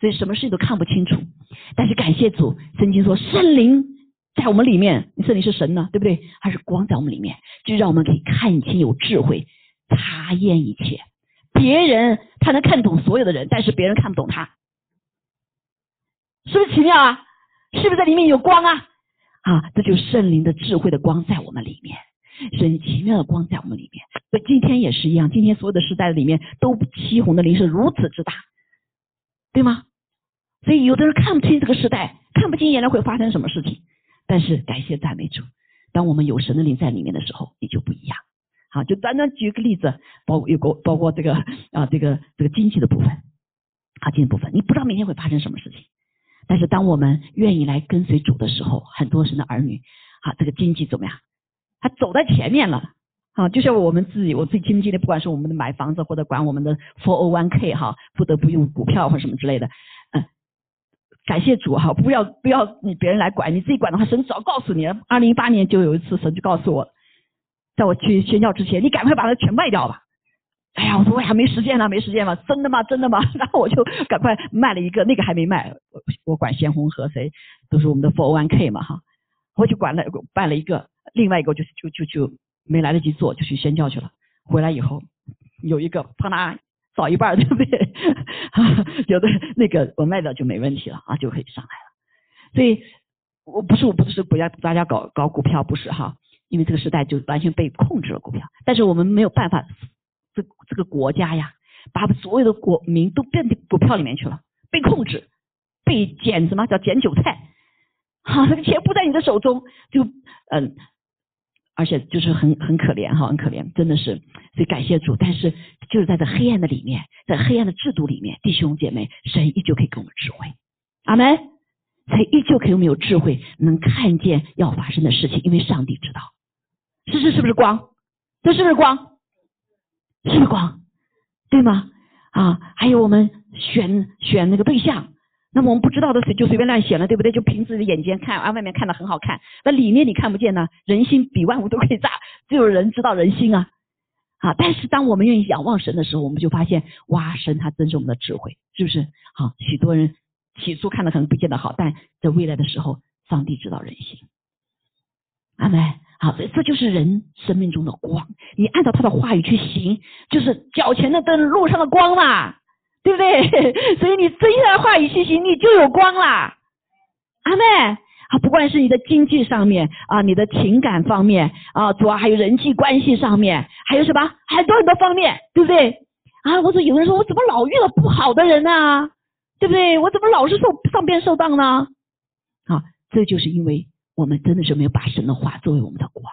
Speaker 1: 所以什么事情都看不清楚。但是感谢主，圣经说圣灵。在我们里面，你说你是神呢，对不对？还是光在我们里面，就让我们可以看清、有智慧、查验一切。别人他能看懂所有的人，但是别人看不懂他，是不是奇妙啊？是不是在里面有光啊？啊，这就是圣灵的智慧的光在我们里面，神奇妙的光在我们里面。所以今天也是一样，今天所有的时代里面，都欺红的灵是如此之大，对吗？所以有的人看不清这个时代，看不清原来会发生什么事情。但是感谢赞美主，当我们有神的灵在里面的时候，你就不一样。好，就单单举个例子，包有个包括这个啊，这个这个经济的部分，啊，经济部分，你不知道明天会发生什么事情。但是当我们愿意来跟随主的时候，很多神的儿女，啊，这个经济怎么样？他走在前面了。啊，就像我们自己，我最经济的，不管是我们的买房子或者管我们的 four o one k 哈，不得不用股票或什么之类的。嗯感谢主哈，不要不要你别人来管，你自己管的话，神早告诉你了。二零一八年就有一次，神就告诉我，在我去宣教之前，你赶快把它全卖掉吧。哎呀，我说我还没时间呢，没时间嘛，真的吗？真的吗？然后我就赶快卖了一个，那个还没卖。我我管鲜红和谁都是我们的 four one k 嘛哈，我就管了办了一个，另外一个就就就就没来得及做，就去宣教去了。回来以后有一个啪啦。少一半，对不对？有的那个我卖掉就没问题了啊，就可以上来了。所以我不是我不是不要大家搞搞股票，不是哈，因为这个时代就完全被控制了股票。但是我们没有办法，这这个国家呀，把所有的国民都变到股票里面去了，被控制，被捡什么叫捡韭菜？好，这个钱不在你的手中，就嗯。而且就是很很可怜哈，很可怜，真的是，所以感谢主。但是就是在这黑暗的里面，在黑暗的制度里面，弟兄姐妹，神依旧可以给我们智慧，阿门。神依旧可以我们有智慧，能看见要发生的事情，因为上帝知道。是是是不是光？这是不是光？是不是光？对吗？啊，还有我们选选那个对象。那我们不知道的随就随便乱选了，对不对？就凭自己的眼睛看，啊，外面看的很好看，那里面你看不见呢。人心比万物都可以炸，只有人知道人心啊！啊，但是当我们愿意仰望神的时候，我们就发现，哇，神他真是我们的智慧，是不是？好，许多人起初看的可能不见得好，但在未来的时候，上帝知道人心。阿门。好，这这就是人生命中的光，你按照他的话语去行，就是脚前的灯，路上的光嘛。对不对？所以你遵循的话语信息，你就有光啦。阿妹，啊，不管是你的经济上面啊，你的情感方面啊，主要还有人际关系上面，还有什么很多很多方面，对不对？啊，我说有人说我怎么老遇到不好的人呢？对不对？我怎么老是受上边受当呢？啊，这就是因为我们真的是没有把神的话作为我们的光，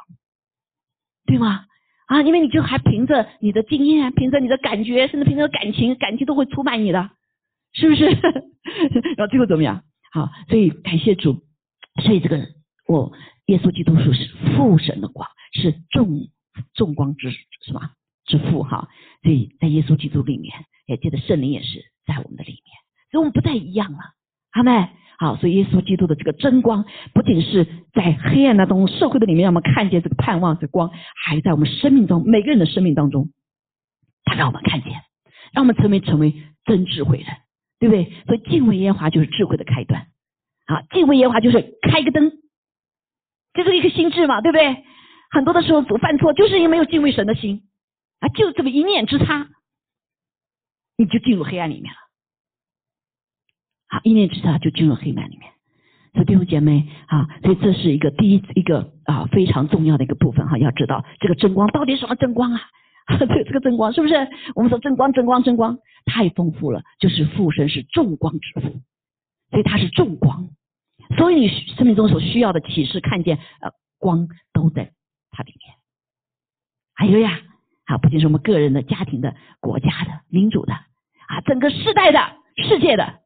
Speaker 1: 对吗？啊，因为你就还凭着你的经验，凭着你的感觉，甚至凭着感情，感情都会出卖你的，是不是？然后最后怎么样？好，所以感谢主，所以这个我耶稣基督是父神的光，是众众光之什么之父哈？所以在耶稣基督里面，也记得圣灵也是在我们的里面，所以我们不再一样了，阿妹。好，所以耶稣基督的这个真光，不仅是在黑暗当中社会的里面让我们看见这个盼望的光，还在我们生命中每个人的生命当中，他让我们看见，让我们成为成为真智慧人，对不对？所以敬畏耶和华就是智慧的开端。啊，敬畏耶和华就是开个灯，就是一个心智嘛，对不对？很多的时候犯错，就是因为没有敬畏神的心啊，就这么一念之差，你就进入黑暗里面了。一念之差就进入黑暗里面。所以弟兄姐妹啊，所以这是一个第一一个啊非常重要的一个部分哈，要知道这个真光到底什么真光啊？这这个真光是不是？我们说真光真光真光太丰富了，就是父神是众光之父。所以它是重光，所以你生命中所需要的启示、看见呃光都在它里面。还有呀，啊，不仅是我们个人的、家庭的、国家的、民主的啊，整个世代的、世界的。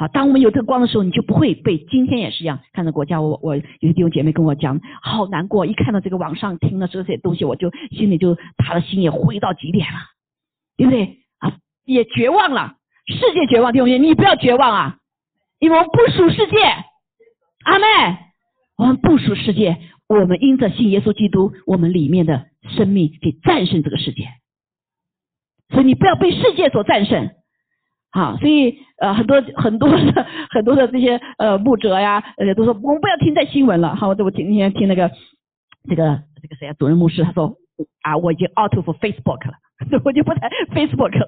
Speaker 1: 好，当我们有这个光的时候，你就不会被今天也是一样看到国家。我我有些弟兄姐妹跟我讲，好难过，一看到这个网上听了这些东西，我就心里就他的心也灰到极点了，对不对啊？也绝望了，世界绝望，弟兄姐妹，你不要绝望啊！因为我们不属世界，阿妹，我们不属世界，我们因着信耶稣基督，我们里面的生命可以战胜这个世界。所以你不要被世界所战胜，好，所以呃很多很多的很多的这些呃牧者呀，呃都说我们不要听这新闻了。好，我我今天听那个这个这个谁啊，主任牧师他说啊我已经 out of Facebook 了，我就不在 Facebook 了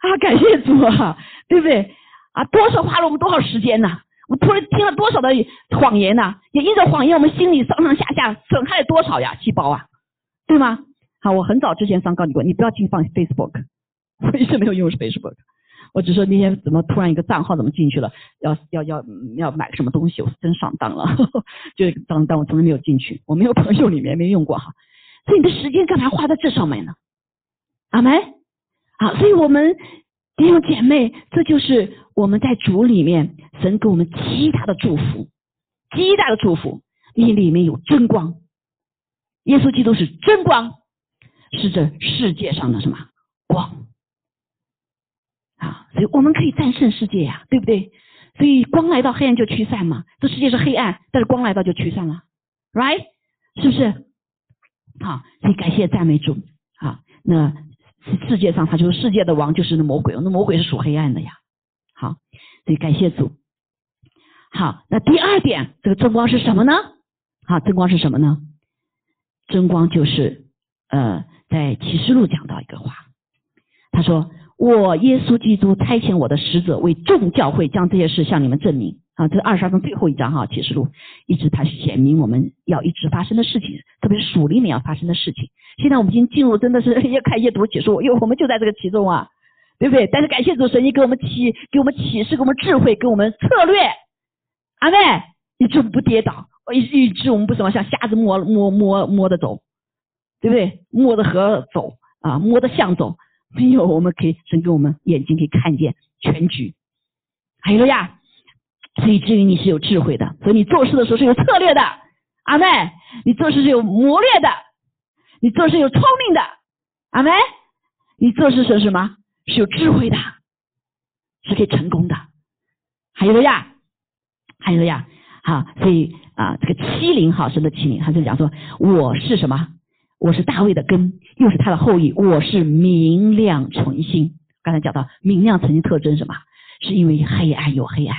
Speaker 1: 啊，感谢主啊，对不对？啊，多少花了我们多少时间呐？我突然听了多少的谎言呐？也因着谎言，我们心里上上下下损害了多少呀？细胞啊，对吗？好，我很早之前上告你过，你不要轻放 Facebook，我一直没有用 Facebook，我只说那天怎么突然一个账号怎么进去了？要要要要买什么东西？我是真上当了，就当当我从来没有进去，我没有朋友里面没用过哈。所以你的时间干嘛花在这上面呢？阿梅，好，所以我们。弟兄姐妹，这就是我们在主里面，神给我们极大的祝福，极大的祝福。你里面有真光，耶稣基督是真光，是这世界上的什么光啊？所以我们可以战胜世界呀，对不对？所以光来到，黑暗就驱散嘛。这世界是黑暗，但是光来到就驱散了，right？是不是？好，所以感谢赞美主啊，那。世界上，他就是世界的王，就是那魔鬼。那魔鬼是属黑暗的呀。好，所以感谢主。好，那第二点，这个真光是什么呢？好，真光是什么呢？真光就是呃，在启示录讲到一个话，他说：“我耶稣基督差遣我的使者为众教会将这些事向你们证明。”啊，这是二十二章最后一章哈，启示录一直它显明我们要一直发生的事情，特别是属灵里面要发生的事情。现在我们已经进入，真的是 越看越读启示，因为我们就在这个其中啊，对不对？但是感谢主神，你给我们启，给我们启示，给我们智慧，给我们策略，阿妹，以致不跌倒，以以致我们不怎么像瞎子摸摸摸摸着走，对不对？摸着河走啊，摸着象走，没有，我们可以神给我们眼睛可以看见全局，还有了呀。所以至于你是有智慧的，所以你做事的时候是有策略的，阿妹，你做事是有谋略的，你做事有聪明的，阿妹，你做事是什么？是有智慧的，是可以成功的。还有了呀，还有了呀，好，所以啊，这个七零好生的七零，他就讲说，我是什么？我是大卫的根，又是他的后裔，我是明亮纯心。刚才讲到明亮纯心特征什么？是因为黑暗有黑暗。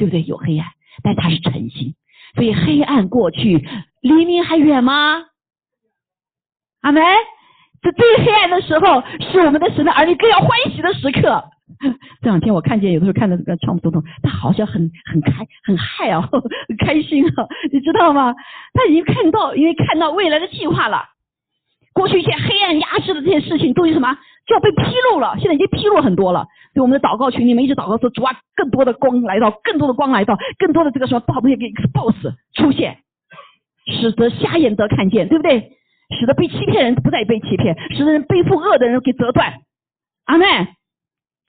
Speaker 1: 对不对？有黑暗，但它是诚心，所以黑暗过去，黎明还远吗？阿梅，这最黑暗的时候，是我们的神的儿女更要欢喜的时刻。这两天我看见，有的时候看到这个川普总统，他好像很很开很嗨哦，很开 心哦，你知道吗？他已经看到，因为看到未来的计划了。过去一些黑暗压制的这些事情，都有什么？就要被披露了。现在已经披露很多了。所以我们的祷告群里面一直祷告说：主啊，更多的光来到，更多的光来到，更多的这个什么报东西给 boss 出现，使得瞎眼得看见，对不对？使得被欺骗人不再被欺骗，使得人背负恶的人给折断。阿妹，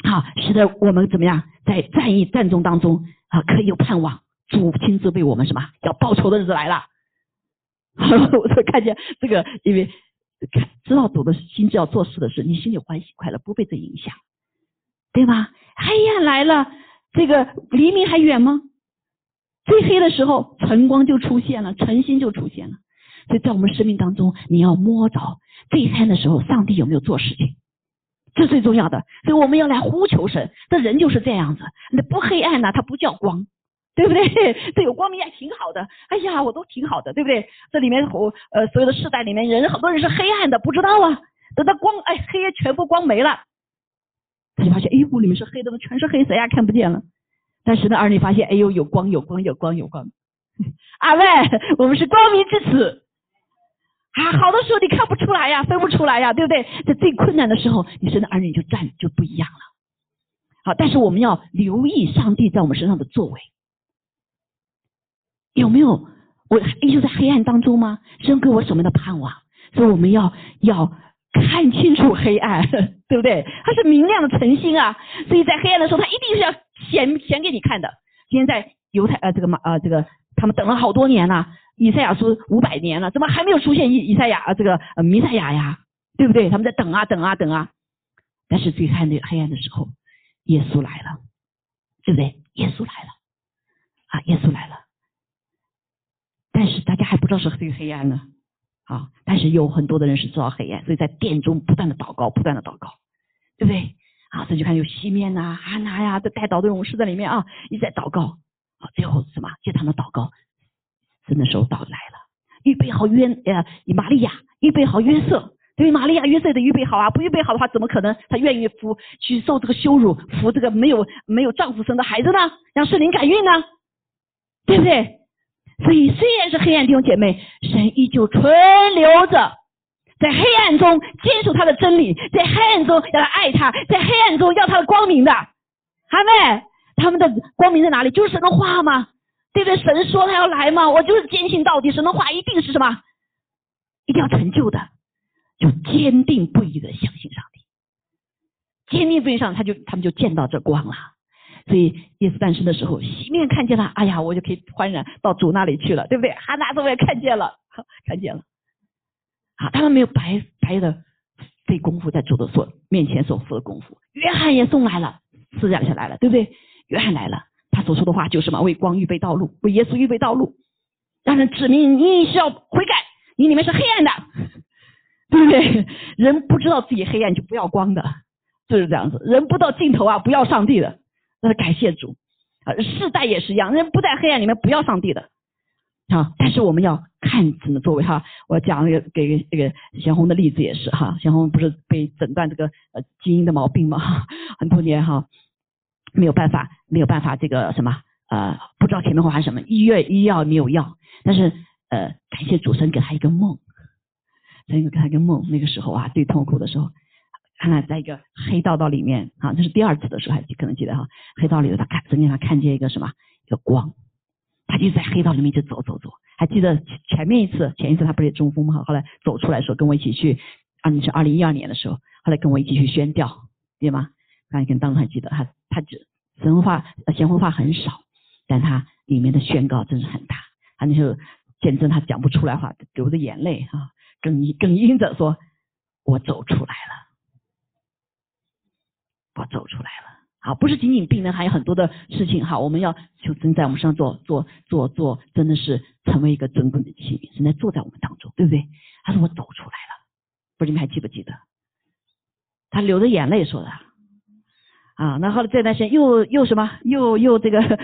Speaker 1: 好，使得我们怎么样，在战役战争当中啊，可以有盼望。主亲自为我们什么？要报仇的日子来了。我看见这个，因为知道主的心智要做事的事，你心里欢喜快乐，不被这影响，对吗？黑暗来了，这个黎明还远吗？最黑的时候，晨光就出现了，晨星就出现了。所以在我们生命当中，你要摸着最黑的时候，上帝有没有做事情，这最重要的。所以我们要来呼求神。这人就是这样子，那不黑暗呢，它不叫光。对不对？这有光明也挺好的。哎呀，我都挺好的，对不对？这里面我呃所有的世代里面人，很多人是黑暗的，不知道啊。等到光哎黑夜全部光没了，他就发现哎屋里面是黑的，全是黑，谁呀看不见了。但是呢，儿女发现哎呦有光有光有光有光。阿妹，我们是光明之子啊。好的时候你看不出来呀，分不出来呀，对不对？在最困难的时候，你生的儿女就站就不一样了。好，但是我们要留意上帝在我们身上的作为。有没有我依旧在黑暗当中吗？神给我什么的盼望？所以我们要要看清楚黑暗，对不对？它是明亮的晨星啊！所以在黑暗的时候，他一定是要显显给你看的。今天在犹太呃这个马呃这个他们等了好多年了，以赛亚书五百年了，怎么还没有出现以以赛亚呃这个呃弥赛亚呀？对不对？他们在等啊等啊等啊。但是最黑的黑暗的时候，耶稣来了，对不对？耶稣来了啊！耶稣来了。但是大家还不知道是黑黑暗呢，啊！但是有很多的人是知道黑暗，所以在殿中不断的祷告，不断的祷告，对不对？啊，这就看有西面呐、哈拿呀，这带祷的勇士在里面啊，一直在祷告。啊，最后什么？就他们祷告，真的时候到来了，预备好约呃玛利亚，预备好约瑟，对玛利亚约瑟的预备好啊，不预备好的话，怎么可能他愿意服去受这个羞辱，服这个没有没有丈夫生的孩子呢？让圣灵感孕呢？对不对？所以，虽然是黑暗弟兄姐妹，神依旧存留着，在黑暗中坚守他的真理，在黑暗中要爱他，在黑暗中要他的光明的，阿妹，他们的光明在哪里？就是神的话吗？对不对？神说他要来吗？我就是坚信到底，神的话一定是什么？一定要成就的，就坚定不移的相信上帝，坚定不移上，他就他们就见到这光了。所以耶稣诞生的时候，西面看见了，哎呀，我就可以欢然到主那里去了，对不对？哈拿子我也看见了，看见了，啊，他们没有白白的费功夫在主的所面前所付的功夫。约翰也送来了，思想下来了，对不对？约翰来了，他所说的话就是什么？为光预备道路，为耶稣预备道路，让人指明你需要悔改，你里面是黑暗的，对不对？人不知道自己黑暗就不要光的，就是这样子。人不到尽头啊，不要上帝的。那是感谢主啊，世代也是一样，人不在黑暗里面，不要上帝的啊。但是我们要看怎么作为哈。我讲个给这个贤红的例子也是哈，贤红不是被诊断这个呃基因的毛病吗？很多年哈，没有办法，没有办法这个什么呃，不知道前面会发生什么，医院医药没有药，但是呃，感谢主神给他一个梦，神给他一个梦，那个时候啊最痛苦的时候。看看在一个黑道道里面啊，这是第二次的时候，还可能记得哈。黑道里头，他看曾经他看见一个什么一个光，他就在黑道里面就走走走。还记得前面一次，前一次他不是中风吗？后来走出来说跟我一起去，啊，你是二零一二年的时候，后来跟我一起去宣教，对吗？刚才跟当时还记得他，他只神话闲话很少，但他里面的宣告真是很大。他那时候见证他讲不出来话，流着眼泪啊，哽哽咽着说：“我走出来了。”我走出来了，好，不是仅仅病人，还有很多的事情哈。我们要求真在我们身上做做做做，真的是成为一个尊贵的器皿，现在坐在我们当中，对不对？他说我走出来了，不知你们还记不记得？他流着眼泪说的啊。那后来这段时间又又什么？又又这个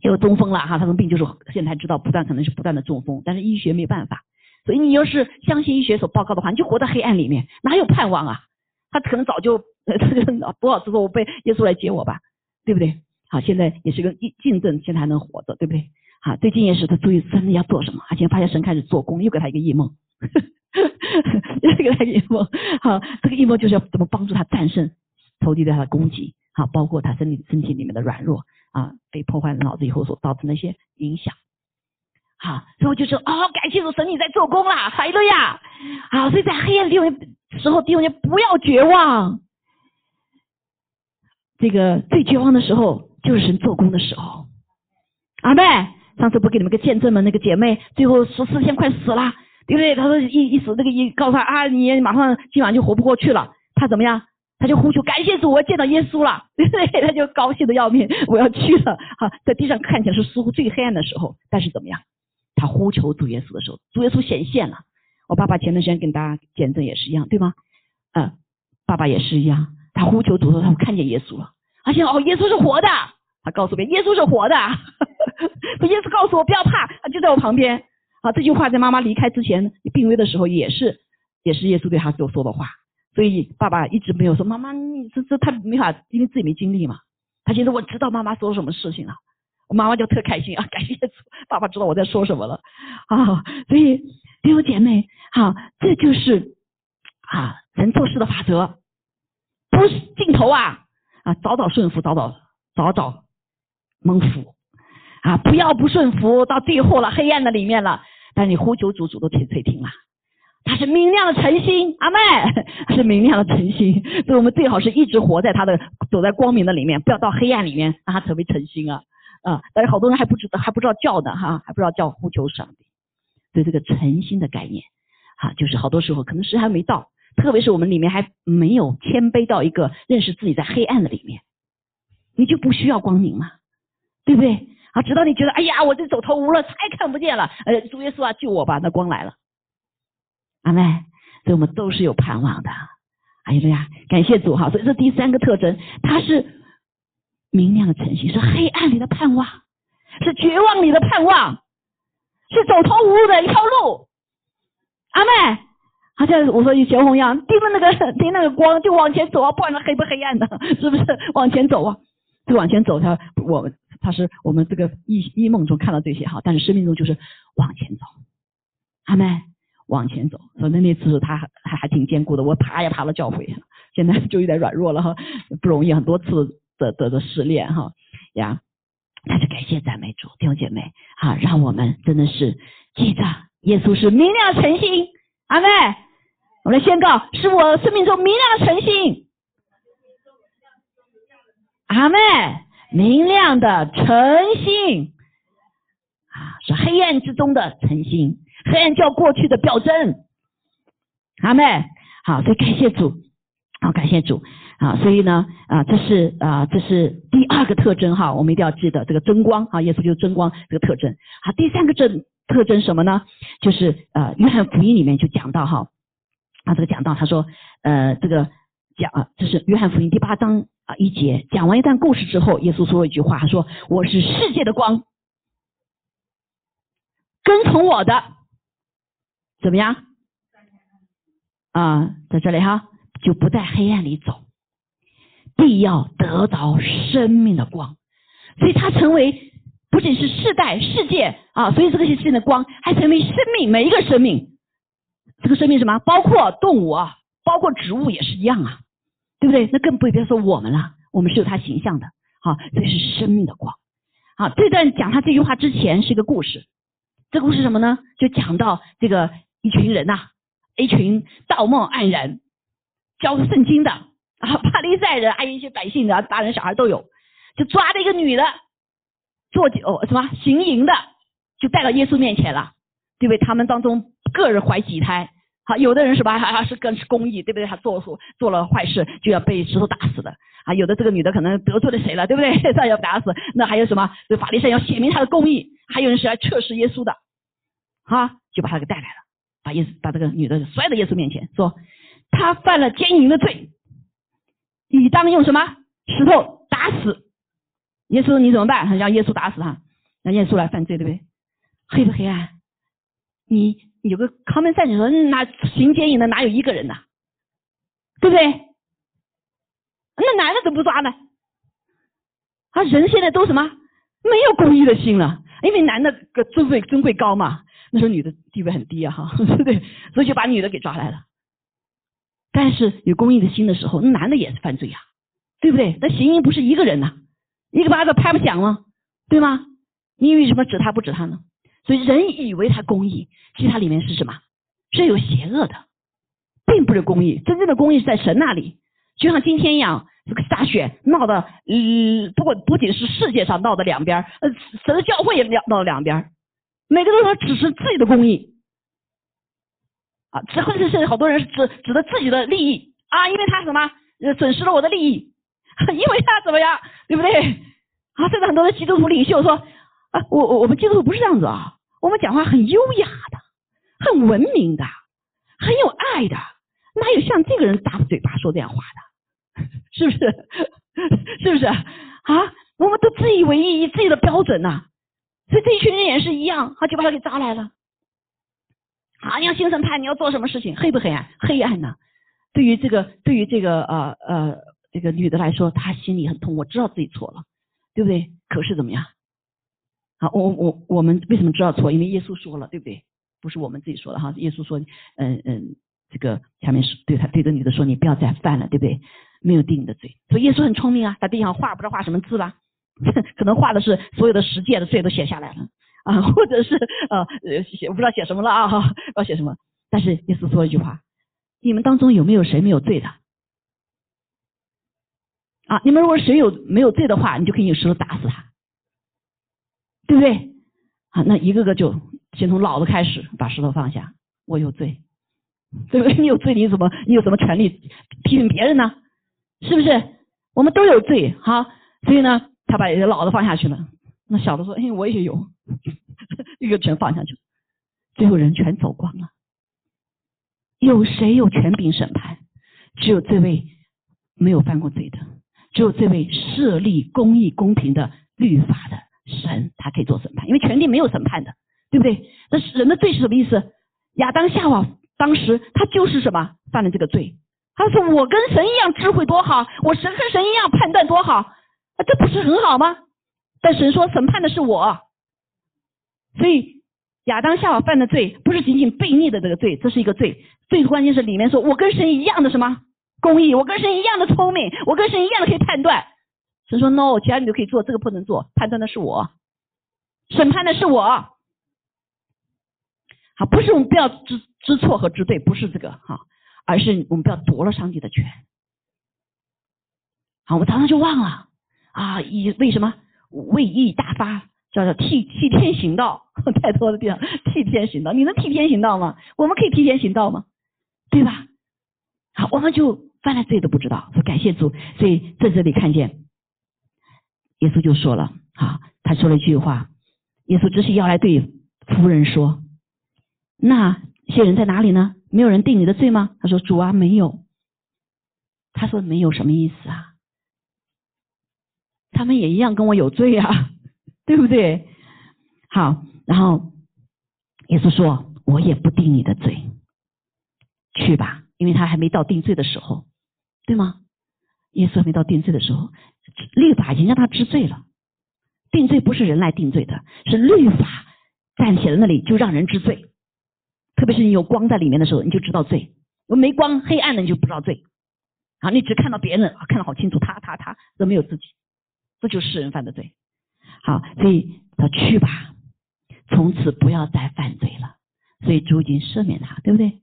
Speaker 1: 又中风了哈。他的病就是现在知道不断可能是不断的中风，但是医学没办法。所以你要是相信医学所报告的话，你就活在黑暗里面，哪有盼望啊？他可能早就。他就多少次说我被耶稣来接我吧，对不对？好，现在也是个印证，现在还能活着，对不对？好，最近也是他注意真的要做什么，而且发现神开始做工，又给他一个异梦，又给他一个异梦。好，这个异梦就是要怎么帮助他战胜仇敌对他的攻击，好，包括他身体身体里面的软弱啊，被破坏了脑子以后所造成的一些影响。好，所以我就说哦，感谢主神你在做工啦，海路亚。好，所以在黑暗里时候，弟兄们不要绝望。这个最绝望的时候，就是神做工的时候，阿妹，上次不给你们个见证吗？那个姐妹最后十四天快死了，对不对？她说一一死，那个一告诉她啊，你马上今晚就活不过去了。她怎么样？她就呼求感谢主，我见到耶稣了，对 不对？她就高兴的要命，我要去了。哈，在地上看起来是似乎最黑暗的时候，但是怎么样？她呼求主耶稣的时候，主耶稣显现了。我爸爸前段时间跟大家见证也是一样，对吗？嗯，爸爸也是一样，他呼求主的时候，他看见耶稣了，而且哦，耶稣是活的。他告诉别人，耶稣是活的。耶稣告诉我不要怕，他就在我旁边。啊，这句话在妈妈离开之前病危的时候也是，也是耶稣对他所说的话。所以爸爸一直没有说妈妈，你这这他没法，因为自己没经历嘛。他觉得我知道妈妈说什么事情了，我妈妈就特开心啊，感谢主，爸爸知道我在说什么了啊。所以弟兄姐妹，好，这就是啊人做事的法则，不是尽头啊啊，早早顺服，早早早早。蒙福啊！不要不顺服，到最后了，黑暗的里面了。但你呼求主，主都垂垂听了。他是明亮的晨星，阿妹 是明亮的晨星。所以我们最好是一直活在他的，走在光明的里面，不要到黑暗里面，让他成为晨星啊啊！但是好多人还不知道，还不知道叫的哈，还不知道叫呼求上帝。对这个晨星的概念，哈，就是好多时候可能时还没到，特别是我们里面还没有谦卑到一个认识自己在黑暗的里面，你就不需要光明嘛。对不对？啊，直到你觉得，哎呀，我这走投无路，再看不见了，呃，主耶稣啊，救我吧！那光来了，阿妹，所以我们都是有盼望的。哎呀，感谢主哈！所以这第三个特征，它是明亮的晨曦，是黑暗里的盼望，是绝望里的盼望，是走投无路的一条路。阿妹，好像我说小红一样，盯着那个 盯那个光就往前走啊，不管它黑不黑暗的，是不是往前走啊？就往前走，他我。他是我们这个异异梦中看到这些哈，但是生命中就是往前走，阿妹往前走。所以那次他还还挺坚固的，我爬也爬了教会，现在就有点软弱了哈，不容易，很多次的的的失恋哈呀。但是感谢赞美主弟兄姐妹哈，让我们真的是记着耶稣是明亮晨星，阿妹，我来宣告是我生命中明亮的晨星，阿妹。明亮的晨星啊，是黑暗之中的晨星，黑暗叫过去的表征。阿妹，好，所以感谢主，好，感谢主，啊，所以呢，啊，这是啊，这是第二个特征哈，我们一定要记得这个争光啊，耶稣就是争光这个特征。好，第三个证特征什么呢？就是呃，约翰福音里面就讲到哈，啊，这个讲到他说，呃，这个讲啊，这是约翰福音第八章。啊！一节讲完一段故事之后，耶稣说了一句话，他说：“我是世界的光，跟从我的怎么样？啊，在这里哈，就不在黑暗里走，必要得到生命的光。所以，他成为不仅是世代世界啊，所以这个是世界的光，还成为生命每一个生命。这个生命什么？包括动物啊，包括植物也是一样啊。”对不对？那更不别说我们了，我们是有他形象的，好，这是生命的光。好，这段讲他这句话之前是一个故事，这故事什么呢？就讲到这个一群人呐，一群道貌岸然、教圣经的啊，巴黎赛人，还有一些百姓的大人小孩都有，就抓着一个女的做哦什么行淫的，就带到耶稣面前了，对不对？他们当中个人怀几胎。好，有的人是吧，还还是更是公益，对不对？他做错做了坏事就要被石头打死的啊。有的这个女的可能得罪了谁了，对不对？这要打死。那还有什么？法律上要写明他的公益。还有人是来测试耶稣的，哈，就把他给带来了，把耶稣把这个女的摔到耶稣面前，说他犯了奸淫的罪，你当用什么石头打死耶稣？你怎么办？让耶稣打死他，让耶稣来犯罪，对不对？黑不黑暗？你？有个 common sense 说，哪行奸淫的哪有一个人呢？对不对？那男的怎么不抓呢？啊，人现在都什么没有公益的心了，因为男的个尊贵尊贵高嘛，那时候女的地位很低啊，哈，对不对？所以就把女的给抓来了。但是有公益的心的时候，男的也是犯罪呀，对不对？那行淫不是一个人呐，一个巴掌拍不响吗？对吗？你为什么指他不指他呢？所以人以为他公义，其实它里面是什么？是有邪恶的，并不是公义。真正的公义是在神那里。就像今天一样，这个大选闹的，嗯，不过不仅是世界上闹的两边，呃，神的教会也闹闹两边，每个人都只是自己的公义啊，只或者是好多人是指指的自己的利益啊，因为他什么损失了我的利益，因为他怎么样，对不对？啊，甚至很多的基督徒领袖说啊，我我我们基督徒不是这样子啊，我们讲话很优雅的，很文明的，很有爱的，哪有像这个人大嘴巴说这样话的？是不是？是不是啊？我们都自以为，以自己的标准呐，所以这一群人也是一样，他就把他给抓来了。啊，你要新审判，你要做什么事情？黑不黑暗？黑暗呐！对于这个，对于这个呃呃这个女的来说，她心里很痛，我知道自己错了，对不对？可是怎么样？好，我我我们为什么知道错？因为耶稣说了，对不对？不是我们自己说的哈。耶稣说，嗯嗯，这个下面是对他对着女的说，你不要再犯了，对不对？没有定你的罪。所以耶稣很聪明啊，在地上画不知道画什么字吧？可能画的是所有的十诫的罪都写下来了啊，或者是呃写我不知道写什么了啊，不知道写什么。但是耶稣说一句话：你们当中有没有谁没有罪的？啊，你们如果谁有没有罪的话，你就可以用石头打死他，对不对？啊，那一个个就先从老的开始把石头放下，我有罪，对不对？你有罪，你怎么你有什么权利批评别人呢？是不是？我们都有罪，哈，所以呢，他把老的放下去了，那小的说，哎，我也有，一个全放下去，最后人全走光了。有谁有权柄审判？只有这位没有犯过罪的。只有这位设立公义公平的律法的神，他可以做审判，因为权力没有审判的，对不对？那人的罪是什么意思？亚当夏娃当时他就是什么犯了这个罪？他说我跟神一样智慧多好，我神跟神一样判断多好，这不是很好吗？但神说审判的是我，所以亚当夏娃犯的罪不是仅仅悖逆的这个罪，这是一个罪，最关键是里面说我跟神一样的什么？公义，我跟神一样的聪明，我跟神一样的可以判断。神说 no，其他你都可以做，这个不能做，判断的是我，审判的是我。好，不是我们不要知知错和知对，不是这个哈，而是我们不要夺了上帝的权。好，我常常就忘了啊，以为什么为义大发，叫做替替天行道，太多的地方替天行道，你能替天行道吗？我们可以替天行道吗？对吧？好，我们就。犯了罪都不知道，说感谢主，所以在这里看见耶稣就说了啊，他说了一句话，耶稣只是要来对夫人说，那些人在哪里呢？没有人定你的罪吗？他说主啊，没有。他说没有什么意思啊？他们也一样跟我有罪啊，对不对？好，然后耶稣说，我也不定你的罪，去吧，因为他还没到定罪的时候。对吗？耶稣还没到定罪的时候，律法已经让他知罪了。定罪不是人来定罪的，是律法站起来那里就让人知罪。特别是你有光在里面的时候，你就知道罪；没光，黑暗的你就不知道罪。啊，你只看到别人，啊看得好清楚，他他他都没有自己，这就是世人犯的罪。好，所以他去吧，从此不要再犯罪了。所以主已经赦免他，对不对？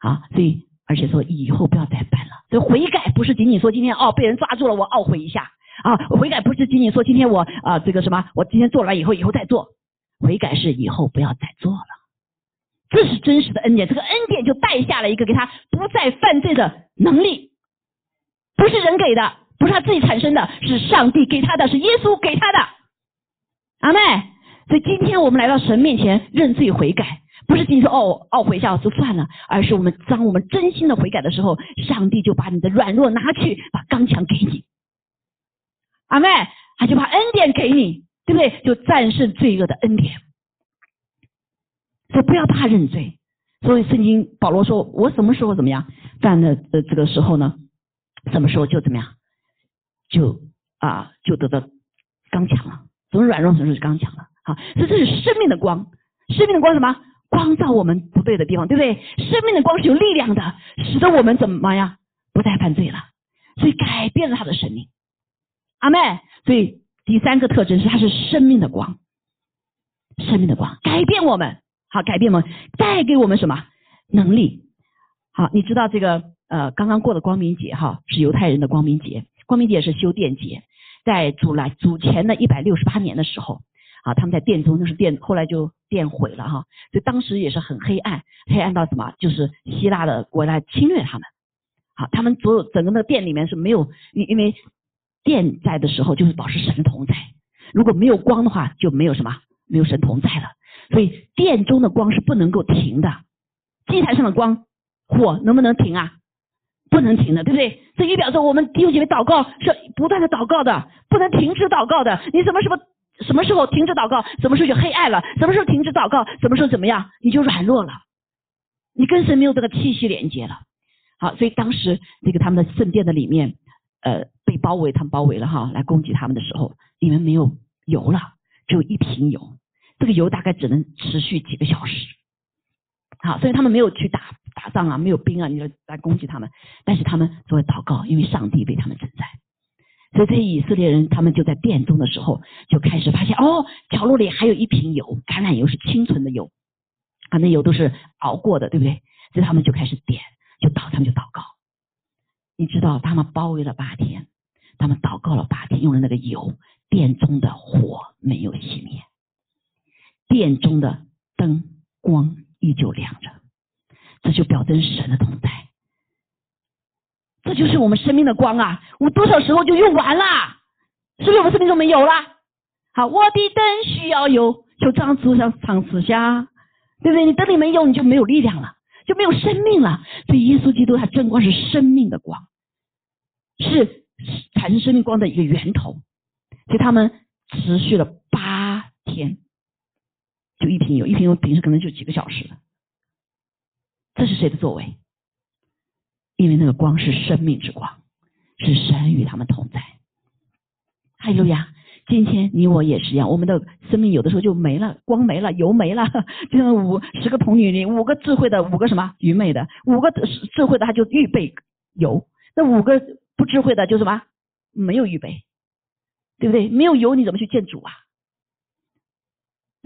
Speaker 1: 好，所以。而且说以后不要再犯了。所以悔改不是仅仅说今天哦被人抓住了我懊悔一下啊，悔改不是仅仅说今天我啊这个什么我今天做了以后以后再做，悔改是以后不要再做了。这是真实的恩典，这个恩典就带下了一个给他不再犯罪的能力，不是人给的，不是他自己产生的，是上帝给他的，是耶稣给他的。阿妹，所以今天我们来到神面前认罪悔改。不是仅仅说哦懊悔一下就算了，而是我们当我们真心的悔改的时候，上帝就把你的软弱拿去，把刚强给你，阿妹，他就把恩典给你，对不对？就战胜罪恶的恩典。所以不要怕认罪。所以圣经保罗说：“我什么时候怎么样犯了呃这个时候呢？什么时候就怎么样，就啊就得到刚强了。什么软弱，什么是刚强了？好，所以这是生命的光，生命的光什么？”光照我们不对的地方，对不对？生命的光是有力量的，使得我们怎么样？不再犯罪了，所以改变了他的生命。阿妹，所以第三个特征是它是生命的光，生命的光改变我们，好改变我们，带给我们什么？能力？好，你知道这个呃刚刚过的光明节哈，是犹太人的光明节，光明节是修殿节，在主来主前的一百六十八年的时候，啊，他们在殿中，那是殿，后来就殿毁了哈，所以当时也是很黑暗，黑暗到什么？就是希腊的国来侵略他们，好，他们所有整个那个殿里面是没有，因因为殿在的时候就是保持神同在，如果没有光的话，就没有什么，没有神同在了，所以殿中的光是不能够停的，祭坛上的光火能不能停啊？不能停的，对不对？这预表着我们弟兄姐妹祷告是不断的祷告的，不能停止祷告的。你什么时候什么时候停止祷告？什么时候就黑暗了？什么时候停止祷告？什么时候怎么样？你就软弱了，你跟神没有这个气息连接了。好，所以当时这个他们的圣殿的里面，呃，被包围，他们包围了哈，来攻击他们的时候，里面没有油了，只有一瓶油，这个油大概只能持续几个小时。好，所以他们没有去打打仗啊，没有兵啊，你就来攻击他们。但是他们作为祷告，因为上帝为他们存在，所以这些以色列人他们就在殿中的时候就开始发现，哦，角落里还有一瓶油，橄榄油是清纯的油，啊，那油都是熬过的，对不对？所以他们就开始点，就祷，他们就祷告。你知道，他们包围了八天，他们祷告了八天，用了那个油，殿中的火没有熄灭，殿中的灯光。依旧亮着，这就表征神的同在，这就是我们生命的光啊！我多少时候就用完了，是不是我们生命中没有了？好，我的灯需要有，就这样子上长此下，对不对？你灯里没有，你就没有力量了，就没有生命了。所以耶稣基督他真光是生命的光，是产生生命光的一个源头。所以他们持续了八天。就一瓶油，一瓶油平时可能就几个小时的，这是谁的作为？因为那个光是生命之光，是神与他们同在。哈利路亚！今天你我也是一样，我们的生命有的时候就没了，光没了，油没了。就像五十个童女里，五个智慧的，五个什么愚昧的，五个智慧的他就预备油，那五个不智慧的就什么没有预备，对不对？没有油你怎么去见主啊？